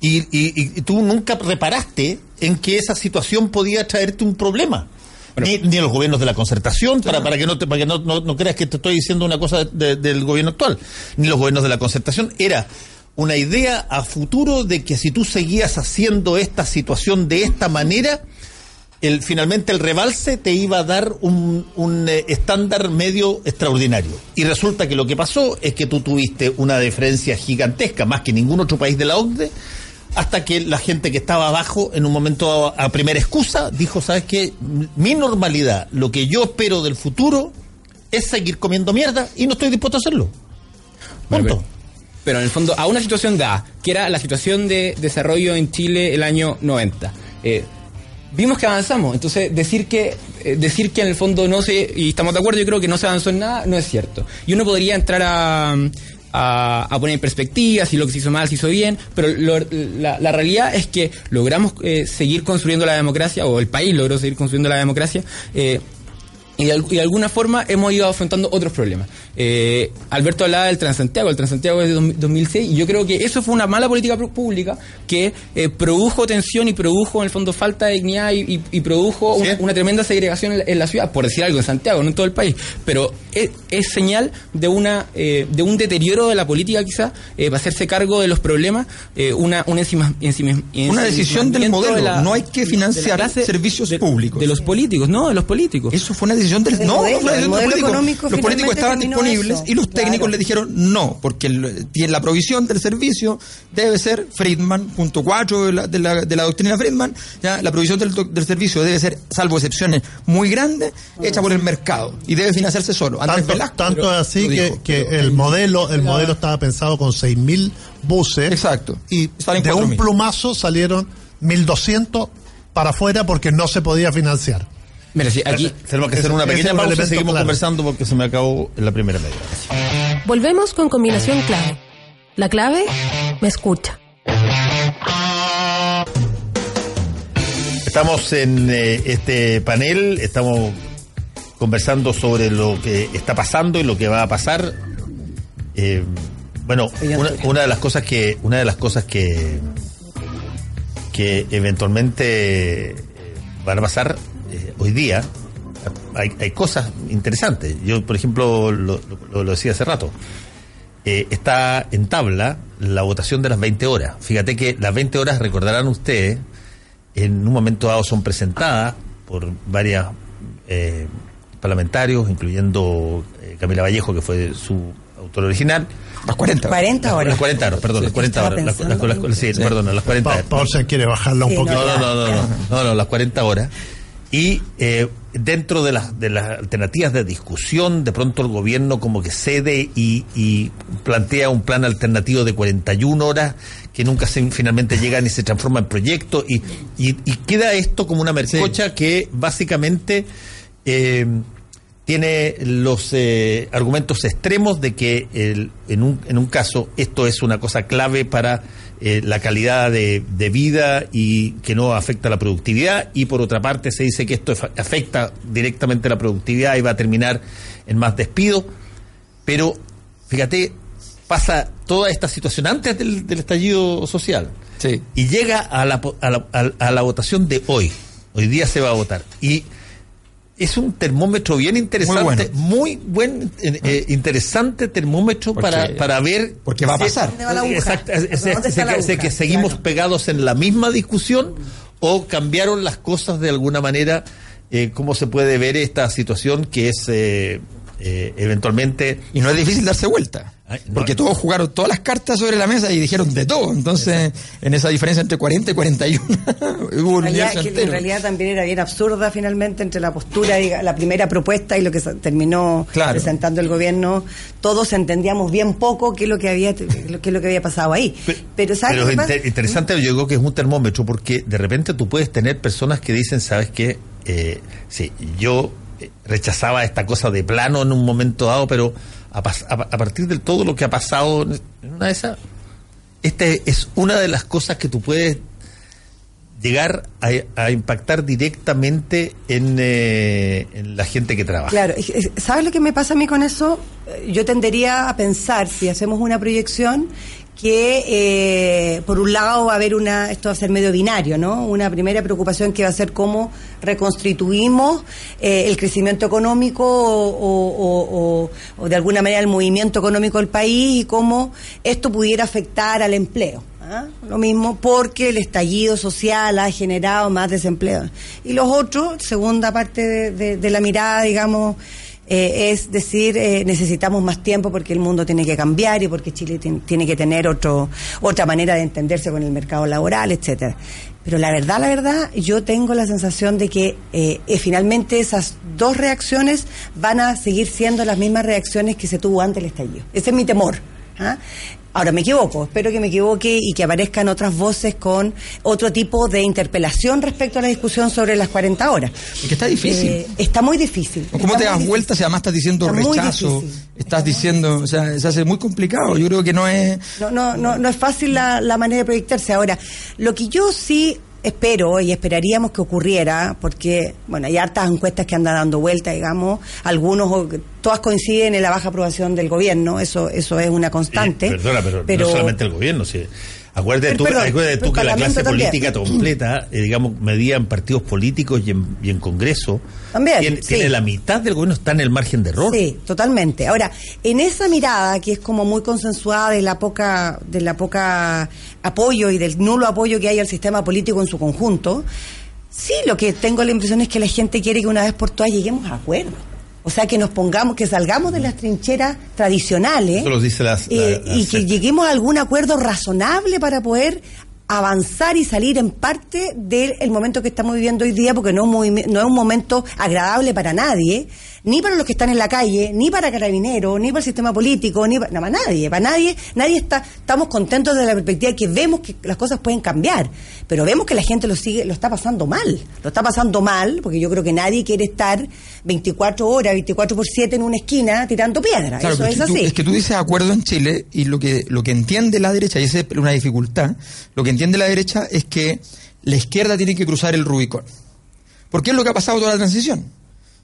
A: Y, y, tú nunca reparaste en que esa situación podía traerte un problema. ni, ni los gobiernos de la concertación, para, para que, no, te, para que no, no, creas que te estoy diciendo una cosa del gobierno actual, ni los gobiernos de la concertación, era una idea a futuro de que si tú seguías haciendo esta situación de esta manera, el, finalmente el rebalse te iba a dar un, un eh, estándar medio extraordinario. Y resulta que lo que pasó es que tú tuviste una diferencia gigantesca, más que ningún otro país de la OCDE, hasta que la gente que estaba abajo, en un momento a, a primera excusa, dijo, ¿sabes qué? Mi normalidad, lo que yo espero del futuro, es seguir comiendo mierda y no estoy dispuesto a hacerlo.
E: Bueno,
A: Punto.
E: pero, pero en el fondo, a una situación dada, que era la situación de desarrollo en Chile el año 90. eh, vimos que avanzamos, entonces decir que eh, decir que en el fondo no se, y estamos de acuerdo, yo creo que no se avanzó en nada, no es cierto. Y uno podría entrar a, a, poner en perspectiva si lo que se hizo mal, se hizo bien, pero lo- la, realidad es que logramos eh, seguir construyendo la democracia, o el país logró seguir construyendo la democracia, eh, y y de alguna forma hemos ido afrontando otros problemas. Eh, Alberto hablaba del Transantiago, el Transantiago es de dos- 2006, y yo creo que eso fue una mala política pública que eh, produjo tensión y produjo en el fondo falta de dignidad y, y- y produjo
A: Sí.
E: una, una tremenda segregación en la, en la ciudad, por decir algo, en Santiago, no en todo el país. Pero es, es señal de una eh, de un deterioro de la política quizás, eh, para hacerse cargo de los problemas, eh, una, una, encima, encima-
B: Una decisión del modelo.
E: de la-
B: No hay que financiar
E: clase-
B: servicios
E: de-
B: públicos.
E: De los políticos, no, de los políticos.
B: Eso fue una decisión del
D: Del
B: no,
D: modelo,
B: no fue una
D: el
B: decisión del
D: modelo
B: político.
D: económico
B: Los políticos estaban
D: terminó
B: disponibles
D: eso.
B: y los técnicos
D: Claro.
B: le dijeron no, porque el- tiene la provisión del servicio debe ser Friedman, punto 4 de la, de la, de la doctrina Friedman, ya la provisión del, doc- del servicio debe ser, salvo excepciones muy grandes, hecha por el mercado y debe financiarse solo. Andrés
C: Tanto,
B: Velasco
C: tanto
B: pero-
C: es así que,
B: dijo,
C: que
B: pero-
C: el modelo el modelo estaba pensado con 6.000 buses.
B: Exacto.
C: Y de un
B: 4.000.
C: plumazo salieron 1.200 para afuera porque no se podía financiar.
E: Mira, sí, aquí
A: Tenemos que hacer una pequeña pausa y seguimos
C: claro.
A: conversando porque se me acabó en la primera media.
F: Volvemos con combinación clave. La clave me escucha.
A: Estamos en eh, este panel, estamos conversando sobre lo que está pasando y lo que va a pasar. Eh, bueno, una, una de las cosas que una de las cosas que que eventualmente van a pasar eh, hoy día hay, hay cosas interesantes. Yo, por ejemplo, lo, lo- lo decía hace rato. Eh, está en tabla la votación de las 20 horas. Fíjate que las 20 horas, recordarán ustedes, en un momento dado son presentadas por varias eh, parlamentarios, incluyendo eh, Camila Vallejo, que fue su autor original.
B: Las 40.
D: 40 horas.
A: Las 40 horas, perdón, las 40
D: Estaba
A: horas. Las, las- las- sí, perdón, las 40
C: Pa-
A: horas.
C: Paulsen quiere bajarla un
D: Sí,
C: poquito.
A: No, no, no, no, no, no, no, las 40 horas. Y eh, dentro de las, de las alternativas de discusión, de pronto el gobierno como que cede y, y plantea un plan alternativo de 41 horas que nunca se, finalmente llega ni se transforma en proyecto. Y, y, y queda esto como una mercocha que básicamente eh, tiene los eh, argumentos extremos de que el- en, un, en un caso esto es una cosa clave para eh, la calidad de, de vida y que no afecta la productividad y por otra parte se dice que esto afecta directamente la productividad y va a terminar en más despido pero fíjate pasa toda esta situación antes del, del estallido social
B: Sí.
A: y llega a la, a, la, a la votación de hoy. Hoy día se va a votar. Y es un termómetro bien interesante, muy, buen, eh, eh, interesante termómetro
B: Porque-
A: para, para ver.
B: porque va a
A: si-
B: pasar.
A: Seguimos
D: Claro.
A: pegados en la misma discusión o cambiaron las cosas de alguna manera. Eh, ¿Cómo se puede ver esta situación que es eh, eh, eventualmente
B: Y no es difícil darse vuelta. Porque todos jugaron todas las cartas sobre la mesa y dijeron de todo. Entonces, en esa diferencia entre 40 y 41, hubo un
D: En realidad, que
B: entero.
D: en realidad también era bien absurda finalmente entre la postura, diga, la primera propuesta y lo que terminó
B: Claro.
D: presentando el gobierno. Todos entendíamos bien poco qué es lo que había, qué es lo que había pasado ahí. Pero, ¿sabes
A: Pero
D: qué
A: inter- interesante, yo creo que es un termómetro porque de repente tú puedes tener personas que dicen, ¿sabes qué? Eh, sí, yo rechazaba esta cosa de plano en un momento dado, pero a, a- a partir de todo lo que ha pasado en una de esas, esta es una de las cosas que tú puedes llegar a, impactar directamente en, eh, en la gente que trabaja.
D: Claro, es- es- ¿sabes lo que me pasa a mí con eso? Eh, Yo tendería a pensar, si hacemos una proyección, que eh, por un lado va a haber una, esto va a ser medio binario, ¿no? Una primera preocupación que va a ser cómo reconstituimos eh, el crecimiento económico o, de alguna manera el movimiento económico del país y cómo esto pudiera afectar al empleo. ¿ah? Lo mismo, porque el estallido social ha generado más desempleo. Y los otros, segunda parte de la mirada, digamos, eh, es decir, eh, necesitamos más tiempo porque el mundo tiene que cambiar y porque Chile tien- tiene que tener otro, otra manera de entenderse con el mercado laboral, etcétera. Pero la verdad, la verdad, yo tengo la sensación de que eh, finalmente esas dos reacciones van a seguir siendo las mismas reacciones que se tuvo antes del estallido. Ese es mi temor. ¿ah? Ahora me equivoco, espero que me equivoque y que aparezcan otras voces con otro tipo de interpelación respecto a la discusión sobre las 40 horas.
B: Es que está difícil.
D: Eh, está muy difícil.
B: ¿Cómo te das vueltas y además estás diciendo
D: Está
B: rechazo? Estás diciendo, o sea, se hace muy complicado. Yo creo que no es.
D: No, no, no, no es fácil la, la manera de proyectarse. Ahora, lo que yo sí espero y esperaríamos que ocurriera, porque, bueno, hay hartas encuestas que andan dando vuelta, digamos, algunos, todas coinciden en la baja aprobación del gobierno, eso, eso es una constante.
A: Eh, perdona, pero, no solamente el gobierno, sí. Acuérdate tú, acuérdate tú que la clase política completa, eh, digamos, medida en partidos políticos y en, y en Congreso,
D: También,
A: tiene,
D: sí.
A: tiene la mitad del gobierno está en el margen de error.
D: Sí, totalmente. Ahora, en esa mirada que es como muy consensuada de la poca, de la poca apoyo y del nulo apoyo que hay al sistema político en su conjunto, sí, lo que tengo la impresión es que la gente quiere que una vez por todas lleguemos a acuerdos. O sea, que nos pongamos, que salgamos de las trincheras tradicionales
A: Eso lo dice las- la-
D: eh,
A: la
D: y que lleguemos a algún acuerdo razonable para poder avanzar y salir en parte del el momento que estamos viviendo hoy día, porque no es, un movimi- no es un momento agradable para nadie, ni para los que están en la calle, ni para carabineros, ni para el sistema político, ni para, no, para nadie, para nadie, nadie está, estamos contentos de la perspectiva que vemos que las cosas pueden cambiar, pero vemos que la gente lo sigue, lo está pasando mal, lo está pasando mal, porque yo creo que nadie quiere estar 24 horas, 24 por 7 en una esquina tirando piedra,
B: Claro,
D: eso es
B: tú-
D: así.
B: es que tú dices acuerdo en Chile y lo que, lo que entiende la derecha, y esa es una dificultad, lo que entiende la derecha es que la izquierda tiene que cruzar el Rubicón. Porque es lo que ha pasado toda la transición.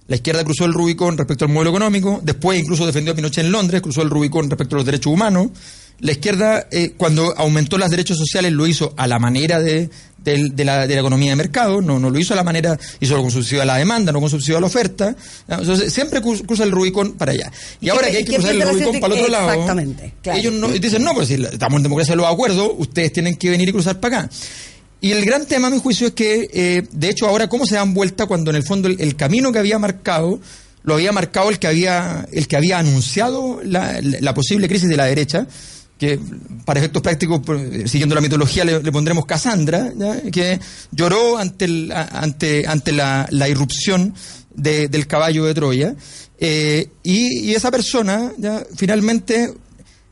B: La izquierda cruzó el Rubicón respecto al modelo económico, después incluso defendió a Pinochet en Londres, cruzó el Rubicón respecto a los derechos humanos. La izquierda, eh, cuando aumentó los derechos sociales, lo hizo a la manera de, del- de la, de la economía de mercado, no, no lo hizo a la manera, hizo con subsidio a la demanda, no con subsidio a la oferta. Entonces, siempre cru- cruza el Rubicón para allá. Y,
D: ¿Y
B: ahora que hay que cruzar el Rubicón para el otro lado,
D: Exactamente, claro.
B: ellos no, dicen, no, pues si estamos en democracia de los acuerdos, ustedes tienen que venir y cruzar para acá. Y el gran tema, a mi juicio, es que, eh, de hecho, ahora cómo se dan vuelta cuando en el fondo el, el camino que había marcado lo había marcado el que había el que había anunciado la, la- la posible crisis de la derecha que para efectos prácticos eh, siguiendo la mitología le, pondremos Cassandra ¿ya? que lloró ante ante ante la, la irrupción de- del caballo de Troya eh, y, y esa persona ya, finalmente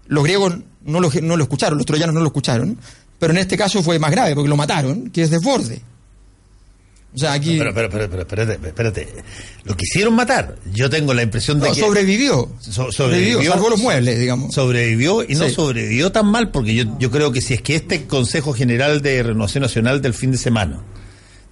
B: los griegos no lo, no lo escucharon, los troyanos no lo escucharon, pero en este caso fue más grave porque lo mataron, que es desborde. O sea, aquí
A: Pero, pero, pero, pero, espérate, espérate. Lo quisieron matar. Yo tengo la impresión de
B: no,
A: que...
B: sobrevivió.
A: So-
B: sobrevivió, salvó los muebles, digamos.
A: Sobrevivió y no
B: Sí.
A: sobrevivió tan mal, porque yo, yo creo que si es que este Consejo General de Renovación Nacional del fin de semana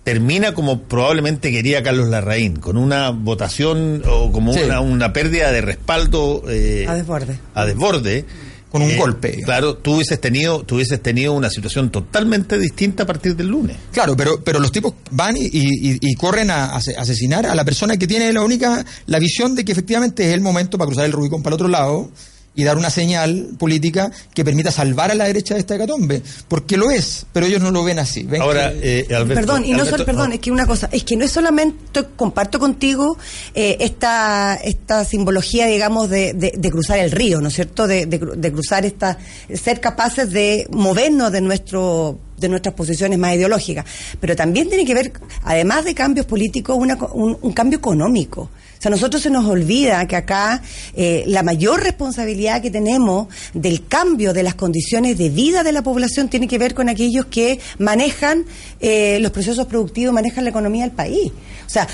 A: termina como probablemente quería Carlos Larraín, con una votación o como
B: Sí.
A: una, una pérdida de respaldo eh,
D: A desborde.
A: a desborde,
B: Con un
A: eh,
B: golpe. digamos.
A: Claro, tú hubieses tenido, tú hubieses tenido una situación totalmente distinta a partir del lunes.
B: Claro, pero, pero los tipos van y, y- y corren a ase- asesinar a la persona que tiene la única, la visión de que efectivamente es el momento para cruzar el Rubicón para el otro lado y dar una señal política que permita salvar a la derecha de esta hecatombe. Porque lo es, pero ellos no lo ven así. Ven
A: Ahora,
B: que-
A: eh, Alberto,
D: perdón, y no
A: Alberto,
D: solo, perdón, es que una cosa, es que no es solamente, comparto contigo eh, esta, esta simbología, digamos, de, de- de cruzar el río, ¿no es cierto? De, de cru- de cruzar esta, ser capaces de movernos de nuestro de nuestras posiciones más ideológicas, pero también tiene que ver, además de cambios políticos, una co- un, un cambio económico. O sea, a nosotros se nos olvida que acá eh, la mayor responsabilidad que tenemos del cambio de las condiciones de vida de la población tiene que ver con aquellos que manejan eh, los procesos productivos, manejan la economía del país. O sea,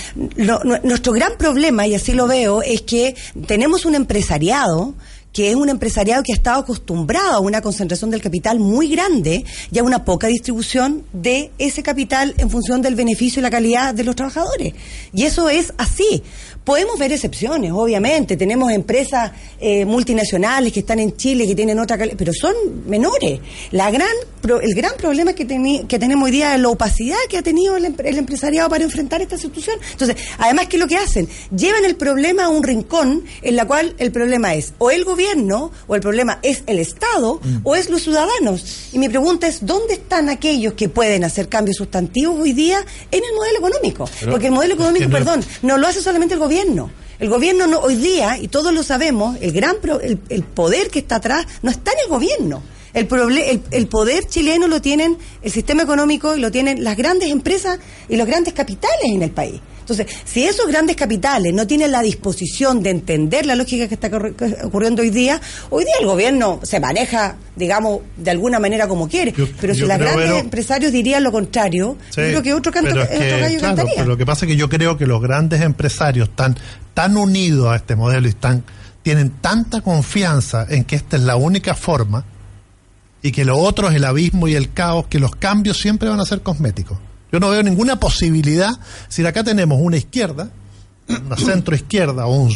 D: nuestro gran problema, y así lo veo, es que tenemos un empresariado que es un empresariado que ha estado acostumbrado a una concentración del capital muy grande y a una poca distribución de ese capital en función del beneficio y la calidad de los trabajadores. Y eso es así, Podemos ver excepciones, obviamente. Tenemos empresas eh, multinacionales que están en Chile, que tienen otra cali- pero son menores. La gran, pro- el gran problema que, tenemos hoy día es la opacidad que ha tenido el, em- el empresariado para enfrentar esta situación. Entonces, además, ¿qué es lo que hacen? Llevan el problema a un rincón en la cual el problema es o el gobierno, o el problema es el Estado, o es los ciudadanos. Y mi pregunta es, ¿dónde están aquellos que pueden hacer cambios sustantivos hoy día en el modelo económico? Porque el modelo económico,
C: no-
D: perdón, no lo hace solamente el gobierno. El gobierno no, hoy día, y todos lo sabemos, el gran el, poder que está atrás no está en el gobierno. El, proble- el poder chileno lo tienen el sistema económico y lo tienen las grandes empresas y los grandes capitales en el país. Entonces, si esos grandes capitales no tienen la disposición de entender la lógica que está ocurriendo hoy día, hoy día el gobierno se maneja, digamos, de alguna manera como quiere.
C: Yo-
D: pero si los grandes empresarios dirían lo contrario,
C: Sí,
D: yo creo que otro, canto,
C: pero es
D: otro
C: que,
D: gallo
C: claro,
D: cantaría.
C: pero lo que pasa es que yo creo que los grandes empresarios están tan unidos a este modelo y están, tienen tanta confianza en que esta es la única forma y que lo otro es el abismo y el caos, que los cambios siempre van a ser cosméticos. Yo no veo ninguna posibilidad, si acá tenemos una izquierda, una centro izquierda o un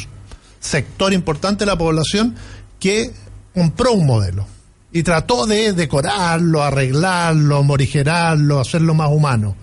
C: sector importante de la población que compró un modelo y trató de decorarlo, arreglarlo, morigerarlo, hacerlo más humano.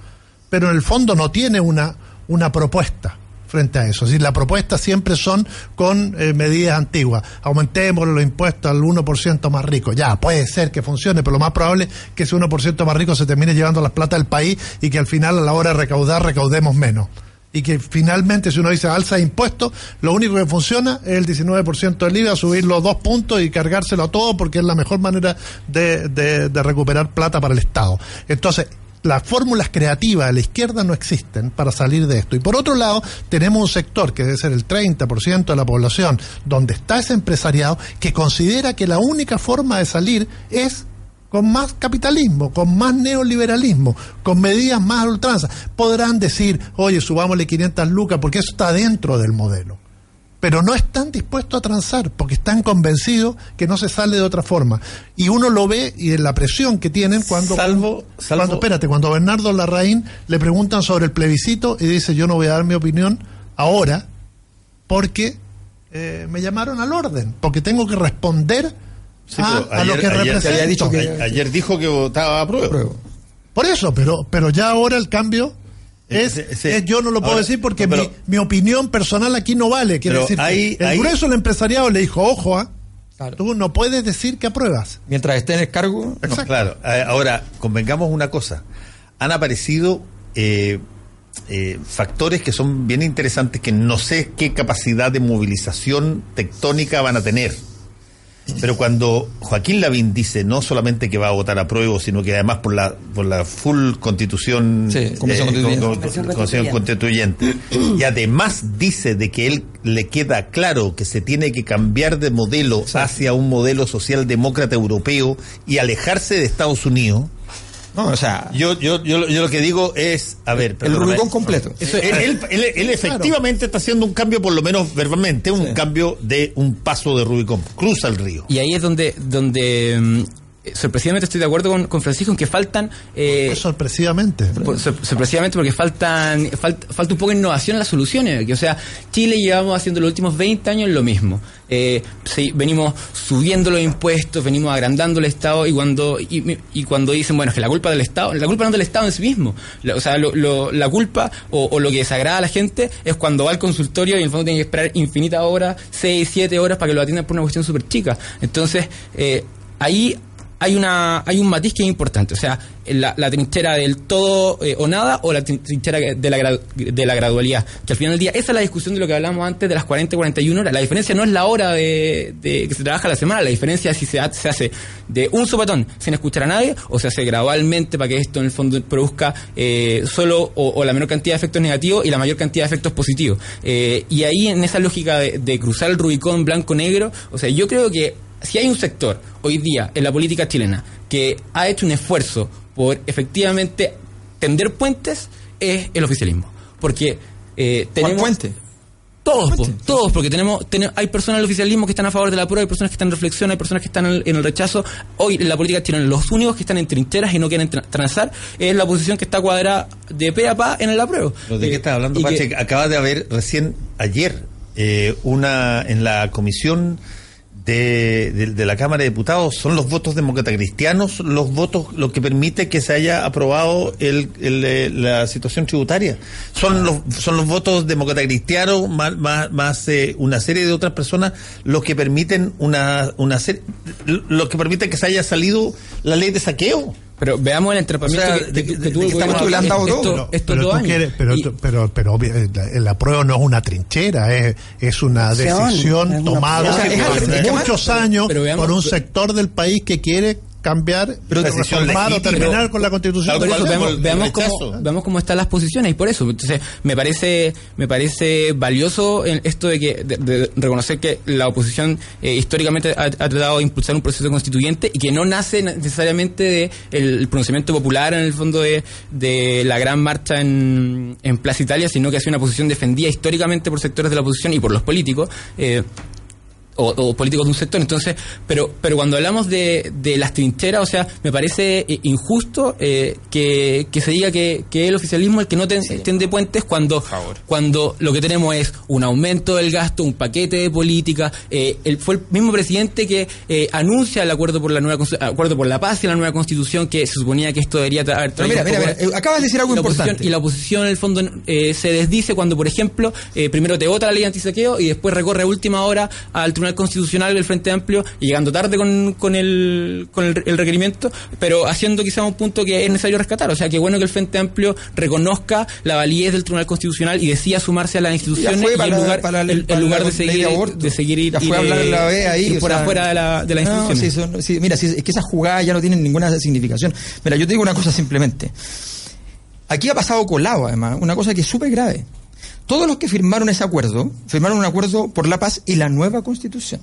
C: Pero en el fondo no tiene una, una propuesta frente a eso. Es decir, la propuesta siempre son con eh, medidas antiguas. Aumentemos los impuestos al 1% más rico. Ya, puede ser que funcione, pero lo más probable es que ese 1% más rico se termine llevando las plata del país y que al final a la hora de recaudar recaudemos menos y que finalmente si uno dice alza de impuestos, lo único que funciona es el 19% del IVA, subir los dos puntos y cargárselo a todo porque es la mejor manera de- de recuperar plata para el Estado. Entonces, las fórmulas creativas de la izquierda no existen para salir de esto. Y por otro lado, tenemos un sector que debe ser el 30% de la población, donde está ese empresariado, que considera que la única forma de salir es con más capitalismo, con más neoliberalismo, con medidas más ultranza. Podrán decir, oye, subámosle 500 lucas, porque eso está dentro del modelo. Pero no están dispuestos a transar, porque están convencidos que no se sale de otra forma. Y uno lo ve y en la presión que tienen cuando...
A: Salvo- salvo-
C: Cuando, espérate, cuando Bernardo Larraín le preguntan sobre el plebiscito y dice, yo no voy a dar mi opinión ahora, porque eh, me llamaron al orden, porque tengo que responder
A: Sí,
C: a, lo que
A: ayer-
C: represento.
B: había dicho que-
A: A- Ayer dijo que votaba a prueba.
C: Por eso, pero, pero ya ahora el cambio es, es yo no lo puedo
A: ahora,
C: decir porque
A: no, pero-
C: mi, mi opinión personal aquí no vale. Quiere
A: Pero
C: decir,
A: hay-
C: el grueso del empresariado le dijo, ojo, ah,
B: Claro.
C: tú no puedes decir que apruebas.
B: Mientras esté en el cargo, no.
C: Exacto.
A: Claro, eh, ahora convengamos una cosa. Han aparecido eh, eh, factores que son bien interesantes que no sé qué capacidad de movilización tectónica van a tener. Pero cuando Joaquín Lavín dice no solamente que va a votar a prueba, sino que además por la por la full constitución,
B: Sí, Convención
A: con-
B: Constituyente.
A: con- constituyente, y además dice de que él le queda claro que se tiene que cambiar de modelo hacia un modelo socialdemócrata europeo y alejarse de Estados Unidos.
B: No, o sea,
A: Yo, yo, yo, yo lo que digo es, a ver,
B: el. Rubicón completo.
A: Eso- él, él- él- él efectivamente está haciendo un cambio, por lo menos verbalmente, un
B: Sí.
A: cambio de un paso de Rubicón. Cruza el río.
E: Y ahí es donde, donde mm, eh, sorpresivamente estoy de acuerdo con, con Francisco en que faltan eh,
C: Pues sorpresivamente.
E: Por- sor- sorpresivamente porque faltan falt- falta un poco de innovación en las soluciones que o sea Chile llevamos haciendo los últimos 20 años lo mismo. Eh, sí, venimos subiendo los impuestos venimos agrandando el Estado y cuando y, y cuando dicen bueno es que la culpa del Estado la culpa no es del Estado en sí mismo. La- o sea lo- lo- la culpa o, o lo que desagrada a la gente es cuando va al consultorio y en el fondo tiene que esperar infinitas horas 6, 7 horas para que lo atiendan por una cuestión súper chica entonces eh, ahí hay una hay un matiz que es importante, o sea, la, la trinchera del todo eh, o nada o la trin- trinchera de la, de la gradualidad, que al final del día esa es la discusión de lo que hablamos antes de las 40 y 41 horas. La diferencia no es la hora de, de que se trabaja la semana, la diferencia es si se, ha- se hace de un sopetón sin escuchar a nadie o se hace gradualmente para que esto en el fondo produzca eh, solo o, o la menor cantidad de efectos negativos y la mayor cantidad de efectos positivos. Eh, y ahí en esa lógica de, de cruzar el Rubicón blanco-negro, o sea, yo creo que si hay un sector hoy día en la política chilena que ha hecho un esfuerzo por efectivamente tender puentes, es el oficialismo. Porque eh,
B: ¿Cuál
E: tenemos...
B: puente?
E: Todos, po, todos, porque tenemos, tenemos, hay personas del oficialismo que están a favor de la prueba, hay personas que están en reflexión, hay personas que están en el, en el rechazo. Hoy en la política tienen los únicos que están en trincheras y no quieren tra- transar, es la oposición que está cuadrada de pe a pa en el apruebo.
A: ¿Pero ¿De
E: Eh,
A: qué estás hablando,
E: que-
A: Pache? Acaba de haber recién ayer eh, una en la comisión de, de- la Cámara de Diputados son los votos demócrata cristianos los votos lo que permite que se haya aprobado el, el, eh, la situación tributaria. Son los son los votos demócrata cristianos más más, eh, una serie de otras personas los que permiten una una serie lo que permite que se haya salido la ley de saqueo
E: Pero veamos el entrapamiento
A: O sea,
E: que,
A: de-
E: que- que tuvo
A: de
E: el
A: que estamos hablando
E: esto-
A: todo.
E: estos
C: pero
E: años.
C: quieres- pero,
E: Y-
C: pero, pero obvio, el, el apruebo no es una trinchera, es, es una decisión
D: es una
C: tomada.
E: O sea, es que
C: muchos años
E: pero veamos-
C: por un
E: pero-
C: sector del país que quiere cambiar,
A: Pero
C: reformar o terminar con la constitución.
E: Por eso, veamos, veamos cómo, veamos cómo están las posiciones y por eso. Entonces, me parece, me parece valioso en esto de que de, de reconocer que la oposición eh, históricamente ha, ha tratado de impulsar un proceso constituyente y que no nace necesariamente de el, pronunciamiento popular en el fondo de, de la gran marcha en, en Plaza Italia, sino que ha sido una posición defendida históricamente por sectores de la oposición y por los políticos. eh, o, o políticos de un sector. Entonces, pero, pero cuando hablamos de, de las trincheras, o sea, me parece eh, injusto eh, que, que se diga que, que el oficialismo el que no ten- tiende puentes cuando, cuando lo que tenemos es un aumento del gasto, un paquete de política. eh, el, fue el mismo presidente que eh, anuncia el acuerdo por la nueva acuerdo por la paz y la nueva constitución que se suponía que esto debería tra-
B: Pero
E: traído
B: mira, mira, mira, acabas de decir algo importante.
E: y la oposición, en el fondo, eh, se desdice cuando, por ejemplo, eh, primero te vota la ley antisaqueo y después recorre a última hora al Tribunal Constitucional del Frente Amplio y llegando tarde con, con, el, con el, el requerimiento, pero haciendo quizás un punto que es necesario rescatar. O sea, que bueno que el Frente Amplio reconozca la validez del Tribunal Constitucional y decida sumarse a las instituciones y en lugar,
B: para
E: de seguir,
B: de
E: seguir ir,
B: Ya fue
E: ir,
B: a hablar la vez ahí,
E: ir
B: o
E: por
B: sea,
E: afuera de la, de la
B: No,
E: institución.
B: sí, son- sí, mira, sí, es que esas jugadas ya no tienen ninguna significación. Mira, yo te digo una cosa simplemente. Aquí ha pasado colado, además, una cosa que es súper grave. Todos los que firmaron ese acuerdo, firmaron un acuerdo por la paz y la nueva constitución.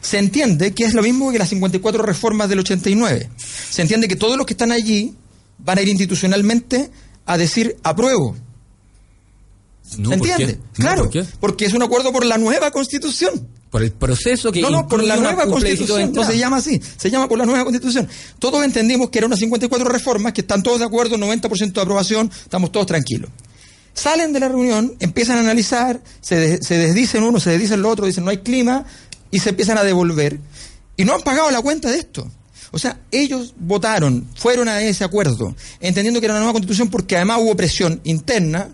B: Se entiende que es lo mismo que las 54 reformas del 89. Se entiende que todos los que están allí van a ir institucionalmente a decir apruebo.
E: No,
B: ¿Se
E: ¿por qué?
B: entiende?
E: No,
B: claro,
E: ¿por qué?
B: porque es un acuerdo por la nueva constitución.
E: Por el proceso que
B: No, no, por la nueva constitución. No se llama así, se llama por la nueva constitución. Todos entendimos que eran unas 54 reformas, que están todos de acuerdo, 90% de aprobación, estamos todos tranquilos. Salen de la reunión, empiezan a analizar, se, se desdicen uno, se desdicen el otro, dicen no hay clima, y se empiezan a devolver. Y no han pagado la cuenta de esto. O sea, ellos votaron, fueron a ese acuerdo, entendiendo que era una nueva constitución porque además hubo presión interna,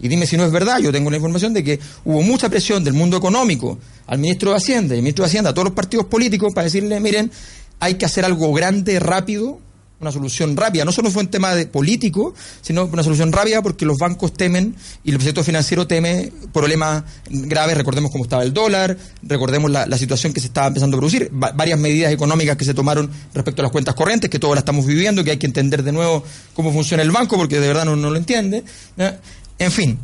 B: y dime si no es verdad, yo tengo la información de que hubo mucha presión del mundo económico al ministro de Hacienda y al ministro de Hacienda a todos los partidos políticos para decirle, miren, hay que hacer algo grande, rápido, una solución rápida. No solo fue un tema de político, sino una solución rápida porque los bancos temen y el sector financiero teme problemas graves. Recordemos cómo estaba el dólar, recordemos la, situación que se estaba empezando a producir, va- varias medidas económicas que se tomaron respecto a las cuentas corrientes, que todos la estamos viviendo, que hay que entender de nuevo cómo funciona el banco porque de verdad no, no lo entiende. En fin,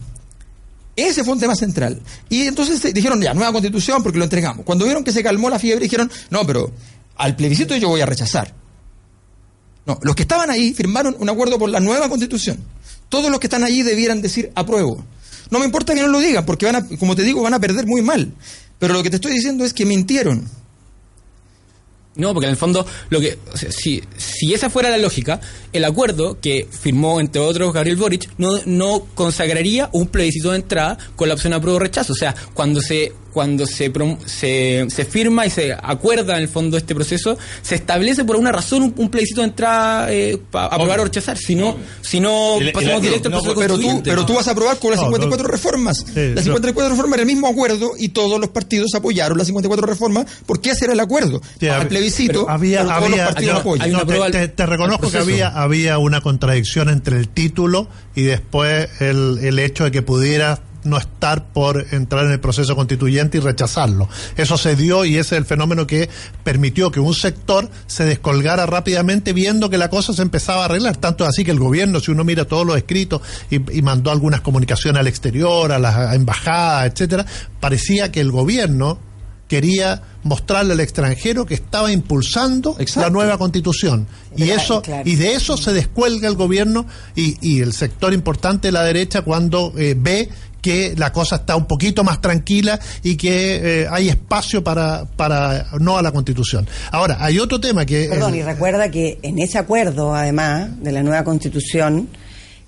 B: ese fue un tema central. Y entonces dijeron, ya, nueva constitución porque lo entregamos. Cuando vieron que se calmó la fiebre, dijeron, no, pero al plebiscito yo voy a rechazar. No, los que estaban ahí firmaron un acuerdo por la nueva constitución. Todos los que están allí debieran decir apruebo. No me importa que no lo digan, porque van a, como te digo, van a perder muy mal. Pero lo que te estoy diciendo es que mintieron.
E: No, porque en el fondo, lo que, o sea, si, si esa fuera la lógica, el acuerdo que firmó, entre otros, Gabriel Boric, no, no consagraría un plebiscito de entrada con la opción apruebo o rechazo. O sea, cuando se cuando se, se, se firma y se acuerda en el fondo este proceso, se establece por una razón un, un plebiscito de entrada eh, para aprobar o rechazar. Si no, si no
A: El- el-
E: pasamos directo al
A: no,
E: proceso
B: Pero tú, pero tú vas a aprobar con las
C: No,
B: 54
C: no.
B: reformas.
C: Sí,
B: las
C: no.
B: 54 reformas era el mismo acuerdo y todos los partidos apoyaron las 54 reformas porque ese era el acuerdo.
C: Sí,
B: Al plebiscito,
C: había,
B: pero todos
C: había-
B: los partidos
C: yo-
B: apoyan.
E: Hay
C: te, reconozco que había, había una contradicción entre el título y después el, el hecho de que pudiera no estar por entrar en el proceso constituyente y rechazarlo. Eso se dio y ese es el fenómeno que permitió que un sector se descolgara rápidamente viendo que la cosa se empezaba a arreglar. Tanto así que el gobierno, si uno mira todos los escritos y, y mandó algunas comunicaciones al exterior, a las embajadas, etcétera, parecía que el gobierno quería mostrarle al extranjero que estaba impulsando
B: Exacto.
C: la nueva constitución y
D: Claro,
C: eso
D: claro.
C: y de eso se descuelga el gobierno y, y el sector importante de la derecha cuando eh, ve que la cosa está un poquito más tranquila y que eh, hay espacio para, para no a la constitución. Ahora, hay otro tema que...
D: Perdón, y recuerda que en ese acuerdo, además, de la nueva constitución,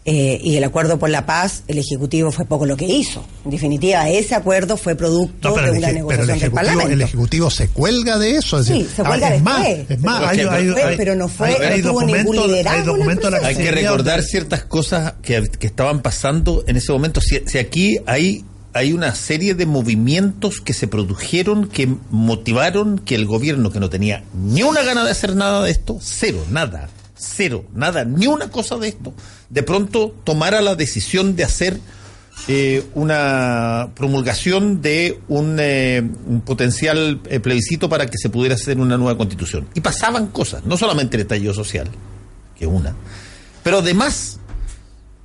D: eh, y el acuerdo por la paz, el Ejecutivo fue poco lo que hizo. En definitiva, ese acuerdo fue producto
C: No, pero
D: de
C: el,
D: una
C: pero el
D: negociación del Parlamento.
C: el ejecutivo se cuelga de eso. Es
D: Sí,
C: decir,
D: se cuelga
C: ah, es más, es más,
D: Se
C: hay,
D: pero no fue-
C: hay-
D: no
C: hay
D: tuvo ningún
C: documentos,
D: liderazgo
C: hay
D: en el
C: documentos de la
D: proceso.
A: Hay que recordar ciertas cosas que, que estaban pasando en ese momento. Si, si aquí hay, hay una serie de movimientos que se produjeron que motivaron que el gobierno, que no tenía ni una gana de hacer nada de esto, cero, nada, cero, nada, ni una cosa de esto, de pronto tomara la decisión de hacer eh, una promulgación de un, eh, potencial eh, plebiscito para que se pudiera hacer una nueva constitución. Y pasaban cosas, no solamente el estallido social, que una, pero además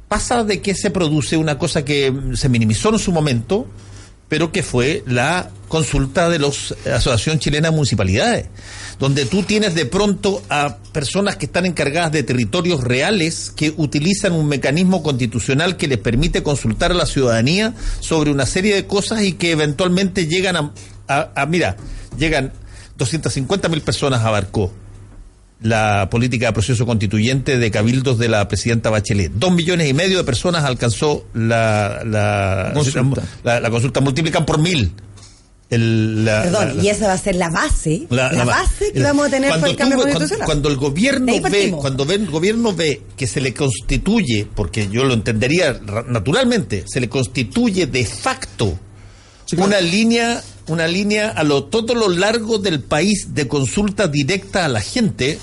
A: pasa de que se produce una cosa que se minimizó en su momento, pero que fue la consulta de los eh, Asociación Chilena de Municipalidades, donde tú tienes de pronto a personas que están encargadas de territorios reales que utilizan un mecanismo constitucional que les permite consultar a la ciudadanía sobre una serie de cosas y que eventualmente llegan a, a- a- mira, llegan 250 mil personas abarcó la política de proceso constituyente de cabildos de la presidenta Bachelet. Dos millones y medio de personas alcanzó la, la
B: Consulta.
A: La, la consulta. Multiplican por mil. El, la-
D: Perdón,
A: la- la-
D: y esa va a ser la base, la,
A: la-
D: base que vamos a tener
A: cuando
D: por el cambio
A: cuando,
D: constitucional.
A: cuando el gobierno ve, cuando ve, el gobierno ve que se le constituye, porque yo lo entendería ra- naturalmente, se le constituye de facto una línea, una línea a lo todo lo largo del país de consulta directa a la gente.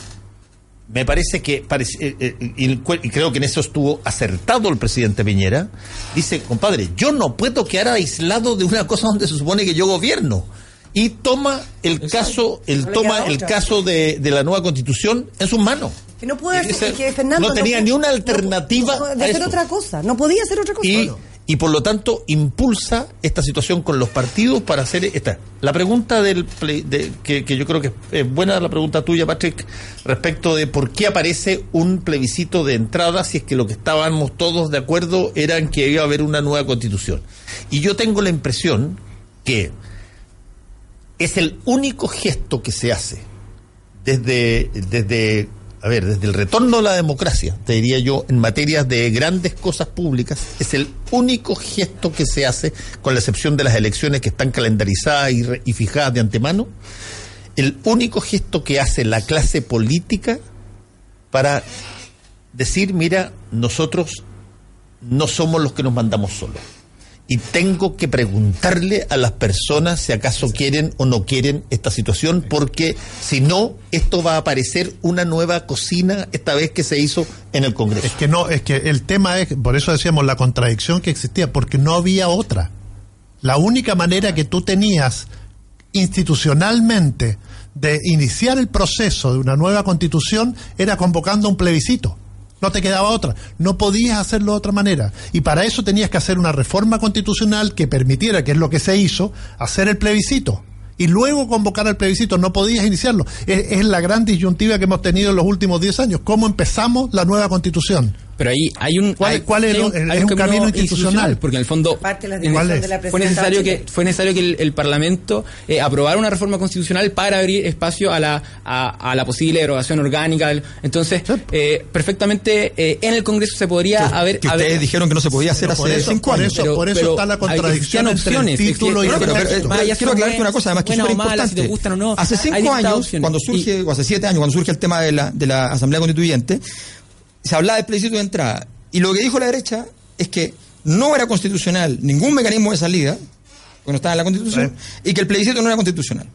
A: Me parece que parece, eh, eh, y, creo que en eso estuvo acertado el presidente Piñera. Dice, compadre, yo no puedo quedar aislado de una cosa donde se supone que yo gobierno. Y toma el caso, el
D: No
A: toma el
D: otra.
A: caso de, de la nueva constitución en sus manos.
D: Que no puede
A: dice,
D: que Fernando
A: no tenía ni una alternativa
D: no, de hacer otra cosa, no podía hacer otra cosa.
A: Y. y por lo tanto impulsa esta situación con los partidos para hacer esta. La pregunta del ple- de- que, que yo creo que es buena la pregunta tuya, Patrick, respecto de por qué aparece un plebiscito de entrada si es que lo que estábamos todos de acuerdo era en que iba a haber una nueva constitución. Y yo tengo la impresión que es el único gesto que se hace desde, desde, a ver, desde el retorno a la democracia, te diría yo, en materias de grandes cosas públicas, es el único gesto que se hace, con la excepción de las elecciones que están calendarizadas y, y fijadas de antemano, el único gesto que hace la clase política para decir, mira, nosotros no somos los que nos mandamos solos. Y tengo que preguntarle a las personas si acaso quieren o no quieren esta situación, porque si no, esto va a aparecer una nueva cocina, esta vez que se hizo en el Congreso.
C: Es que no, es que el tema es, por eso decíamos la contradicción que existía, porque no había otra. La única manera que tú tenías institucionalmente de iniciar el proceso de una nueva constitución era convocando un plebiscito. No te quedaba otra. No podías hacerlo de otra manera. Y para eso tenías que hacer una reforma constitucional que permitiera, que es lo que se hizo, hacer el plebiscito. Y luego convocar al plebiscito. No podías iniciarlo. Es, es la gran disyuntiva que hemos tenido en los últimos 10 años. ¿Cómo empezamos la nueva constitución?
E: Pero ahí hay un.
C: ¿Cuál-
E: hay-
C: cuál es
E: hay
C: lo- es un camino institucional?
E: Porque en el fondo.
D: Parte de la
E: en-
D: decisión
C: ¿Cuál es?
D: de la
E: fue necesario que fue necesario que el, el Parlamento eh, aprobara una reforma constitucional para abrir espacio a la a, a la posible derogación orgánica entonces eh, perfectamente eh, en el Congreso se podría haber
B: que
E: haber-
B: ustedes dijeron que no se podía hacer hace
C: eso-
B: cinco
C: por
B: años.
C: eso- por eso está la contradicción entre el título y
B: el
E: pero-
B: texto.
E: pero-
B: Pero
E: ya
B: quiero aclararte una cosa, además, que es
E: buenas
B: súper
E: si gustan o no.
B: Hace cinco años,
E: opciones.
B: cuando surge, o hace siete años, cuando surge el tema de la, de la Asamblea Constituyente, se hablaba del plebiscito de entrada. Y lo que dijo la derecha es que no era constitucional ningún mecanismo de salida, porque no estaba en la Constitución, y que el plebiscito no era constitucional.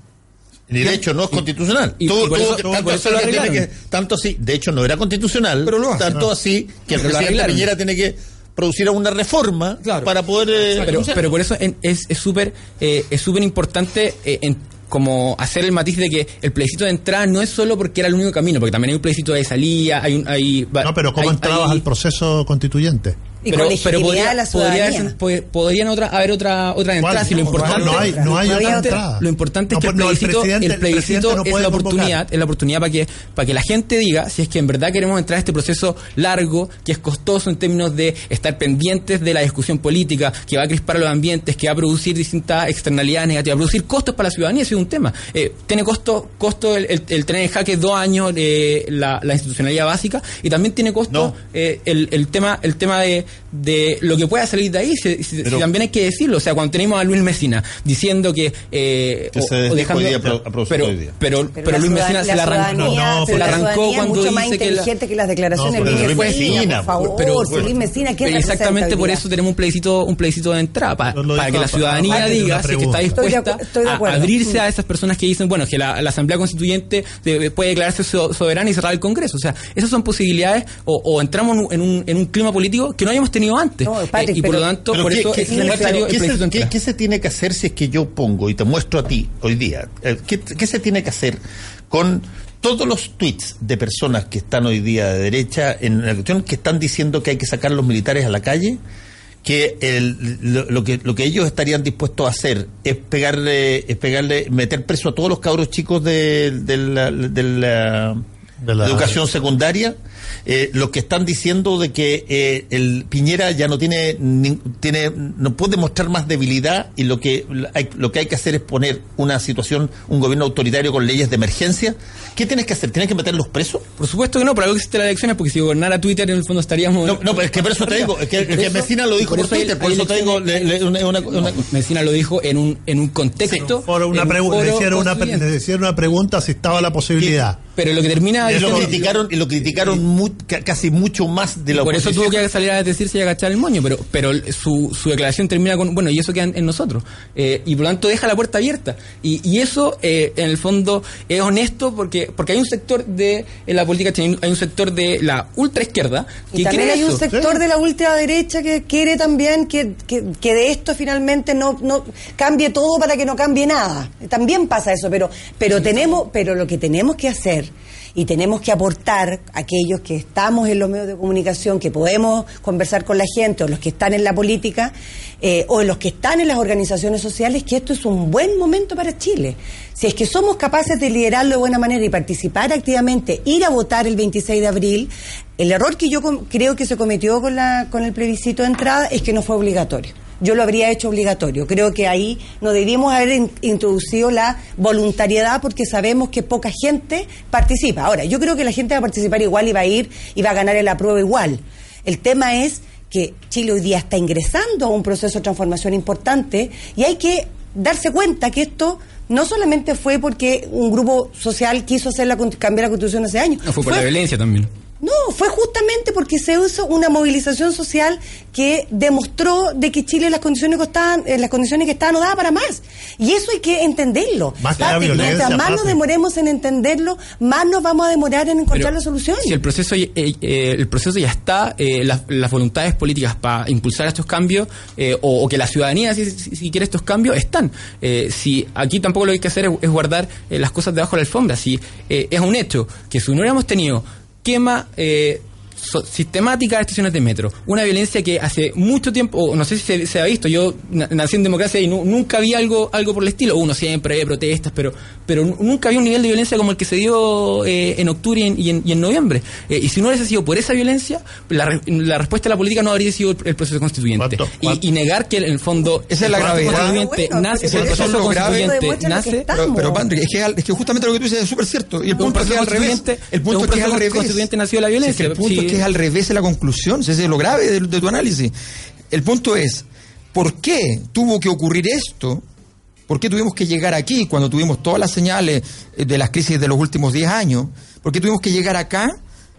A: Y de hecho no es constitucional.
E: y-
A: Tuvo-
E: y por
A: tuvo
E: eso-
A: que-
E: por
A: tanto
E: eso
A: así
E: lo
A: que tiene
E: arreglaron.
A: que- tanto así, de hecho no era constitucional,
B: Pero lo hace,
A: tanto
B: ¿no?
A: así que el
E: Pero lo
A: presidente. Piñera tiene que producir una reforma
B: Claro.
A: para poder eh,
E: pero, por eso en- es es súper eh, es súper importante eh, en- como hacer el matiz de que el plebiscito de entrada no es solo porque era el único camino, porque también hay un plebiscito de salida, hay un hay,
C: No, pero ¿cómo
E: hay-
C: entrabas
E: hay-
C: al proceso constituyente?
D: Y con legitimidad de la
E: podría
D: ciudadanía.
E: po- podrían otra, haber otra otra entrada. Si lo
C: No,
E: importante,
C: no hay- no hay
E: lo
C: otra
E: importante-
C: entrada.
E: Lo importante es que el
C: no, el
E: plebiscito, el plebiscito
C: no
E: es la
C: convocar.
E: oportunidad, es la oportunidad para que para que la gente diga si es que en verdad queremos entrar a este proceso largo, que es costoso en términos de estar pendientes de la discusión política, que va a crispar los ambientes, que va a producir distintas externalidades negativas, va a producir costos para la ciudadanía, ese es un tema. Eh, tiene costo, costo el, el- el tener en jaque dos años eh, la, la institucionalidad básica y también tiene costo
A: No.
E: eh, el, el tema el tema de, de lo que pueda salir de ahí, si, si-
A: Pero-
E: si también hay que decirlo. O sea, cuando tenemos a Luis Mesina diciendo que. eh,
A: Que se desdijo hoy día
E: pero,
A: hoy día.
E: pero,
D: Pero
E: pero, Luis Mesina se
D: la
E: arrancó.
C: No,
E: se la arrancó cuando
D: mucho más
E: dice que. la-
D: inteligente que las declaraciones
C: No,
D: de Luis Mesina, por favor,
E: pero-
D: si Luis Mesina, ¿quién
E: pero exactamente por eso tenemos un plebiscito un plebiscito de entrada pa-
C: Yo lo
E: para que la ciudadanía diga si está
C: pregunta.
D: Estoy de
E: dispuesta
D: acu- estoy de
E: a abrirse
D: Mm.
E: a esas personas que dicen bueno que la, la asamblea constituyente de- puede declararse so- soberana y cerrar el Congreso o sea esas son posibilidades o, o entramos en un, en un, en un clima político que no habíamos tenido antes
D: No, Patrick,
E: Eh, y por
D: pero-
E: lo tanto por
A: ¿qué-
E: eso
A: qué-
E: es
A: qué-
E: necesario
A: qué
E: el
A: se- qué- qué tiene que hacer si es que yo pongo y te muestro a ti hoy día? Eh, ¿Qué, qué se tiene que hacer con todos los tweets de personas que están hoy día de derecha en la cuestión que están diciendo que hay que sacar a los militares a la calle? que el- lo, lo que lo que ellos estarían dispuestos a hacer es pegarle es pegarle meter preso a todos los cabros chicos de, de la, de la
C: De la-
A: educación secundaria eh, lo que están diciendo de que eh, el Piñera ya no tiene ni- tiene no puede mostrar más debilidad y lo que hay, lo que hay que hacer es poner una situación un gobierno autoritario con leyes de emergencia ¿qué tienes que hacer? ¿tienes que meterlos presos?
E: Por supuesto que no, por algo existen las elecciones, porque si gobernara Twitter en el fondo estaríamos...
A: No, no, pero es que por eso te digo, es que, es que Messina lo dijo por,
E: hay-
A: Twitter, por
E: hay
A: eso te digo, le- le- una- una- una-
E: Messina lo dijo en un, en un contexto...
C: Por una
E: en un
C: le hicieron una, le hicieron una pregunta si estaba la posibilidad.
E: Pero lo que termina...
A: y lo criticaron y lo criticaron mu- ca- casi mucho más de la
E: por eso tuvo que salir a decirse y agachar el moño, pero pero su, su declaración termina con, bueno, y eso queda en, en nosotros. Eh, y por lo tanto deja la puerta abierta. Y, y eso, eh, en el fondo, es honesto porque porque hay un sector de en la política hay un sector de la ultraizquierda que
D: Y también
E: cree
D: hay un sector de la ultraderecha que quiere también que, que, que de esto finalmente no, no cambie todo para que no cambie nada. También pasa eso, pero, pero tenemos, pero lo que tenemos que hacer y tenemos que aportar aquellos que estamos en los medios de comunicación, que podemos conversar con la gente, o los que están en la política, eh, o los que están en las organizaciones sociales, que esto es un buen momento para Chile. Si es que somos capaces de liderarlo de buena manera y participar activamente, ir a votar el 26 de abril, el error que yo creo que se cometió con, la, con el plebiscito de entrada es que no fue obligatorio. Yo lo habría hecho obligatorio. Creo que ahí no debíamos haber in- introducido la voluntariedad porque sabemos que poca gente participa. Ahora, yo creo que la gente va a participar igual y va a ir y va a ganar el apruebo igual. El tema es que Chile hoy día está ingresando a un proceso de transformación importante y hay que darse cuenta que esto no solamente fue porque un grupo social quiso hacer la, cambiar la constitución hace años.
E: No, fue por la violencia también.
D: No, fue justamente porque se hizo una movilización social que demostró de que Chile las condiciones que estaban, en las condiciones que estaban no daba para más. Y eso hay que entenderlo.
C: Más que violencia,
D: mientras más nos demoremos en entenderlo, más nos vamos a demorar en encontrar
E: Pero
D: la solución.
E: Si el proceso, eh, eh, el proceso ya está, eh, las, las voluntades políticas para impulsar estos cambios, eh, o, o que la ciudadanía, si, si- si quiere estos cambios, están. Eh, si aquí tampoco lo que hay que hacer es, es guardar eh, las cosas debajo de la alfombra. Si eh, es un hecho que si no hubiéramos tenido quema eh, so- sistemática de estaciones de metro, una violencia que hace mucho tiempo, o no sé si se, se ha visto, yo na- nací en democracia y nu- nunca vi algo algo por el estilo, uno siempre ve protestas, pero pero nu- nunca había un nivel de violencia como el que se dio eh, en octubre y en, y en- y en noviembre. Eh, y si no hubiese sido por esa violencia, la, re- la respuesta de la política no habría sido el, el proceso constituyente.
C: ¿Cuánto- cuánto?
E: Y, y negar que en el fondo
B: Esa es la
E: el proceso
B: gravedad.
E: constituyente
D: Bueno,
E: nace, el
B: eso es
E: proceso constituyente nace.
B: Pero, pero. Patrick, es que, es que justamente lo que tú dices es súper cierto. Y el
E: Un
B: punto es que al revés. El punto
E: un
B: es que al
E: proceso
B: revés.
E: constituyente nació de la
B: Si es que
E: violencia.
B: el punto
E: Sí.
B: es que es al revés de la conclusión. Ese es lo grave de, de tu análisis. El punto es, ¿por qué tuvo que ocurrir esto? ¿Por qué tuvimos que llegar aquí cuando tuvimos todas las señales eh, de las crisis de los últimos 10 años? ¿Por qué tuvimos que llegar acá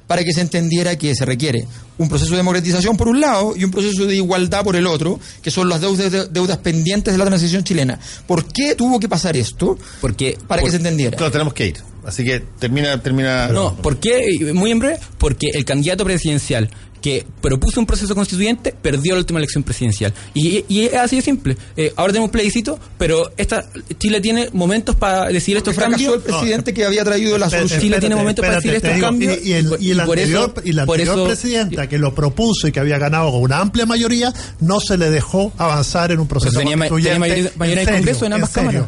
B: para que se entendiera que se requiere un proceso de democratización por un lado y un proceso de igualdad por el otro, que son las deudas, de- deudas pendientes de la transición chilena? ¿Por qué tuvo que pasar esto?
E: Porque
B: para
E: por-
B: que se entendiera.
A: Claro, tenemos que ir. Así que termina, termina.
E: No, ¿por qué? Muy en breve, porque el candidato presidencial que propuso un proceso constituyente perdió la última elección presidencial. Y, y es así de simple. Eh, ahora tenemos plebiscito, pero esta Chile tiene momentos para decir estos cambios.
B: el presidente que había traído la
C: Espérate,
B: solución.
E: Chile tiene momentos para decir estos
C: digo,
E: cambios.
C: Y, y el, y el
E: y por
C: anterior,
E: eso-
C: y la
E: por
C: anterior
E: eso-
C: presidenta que lo propuso y que había ganado con una amplia mayoría, no se le dejó avanzar en un proceso
E: tenía ma-
C: constituyente.
E: tenía mayoría- mayoría en
C: serio,
E: Congreso en ambas cámaras.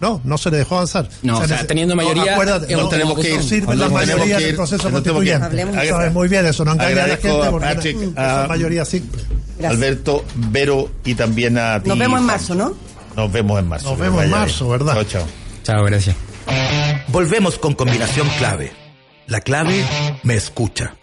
C: No, no se le dejó avanzar.
E: No, o sea, teniendo mayoría,
C: acuérdate, no,
A: tenemos que ir.
C: sirve la mayoría
A: tenemos que
C: del proceso constituyente. Sabes muy bien, eso no engaña a la gente
A: a
C: porque
A: Patrick, a-
C: esa mayoría simple.
D: Gracias.
A: Alberto, Vero y también a ti.
D: Nos vemos en marzo, ¿no?
A: Nos vemos en marzo.
C: Nos vemos en marzo. ¿verdad?
A: Chao, chao.
E: Chao, gracias.
G: Volvemos con combinación clave. La clave me escucha.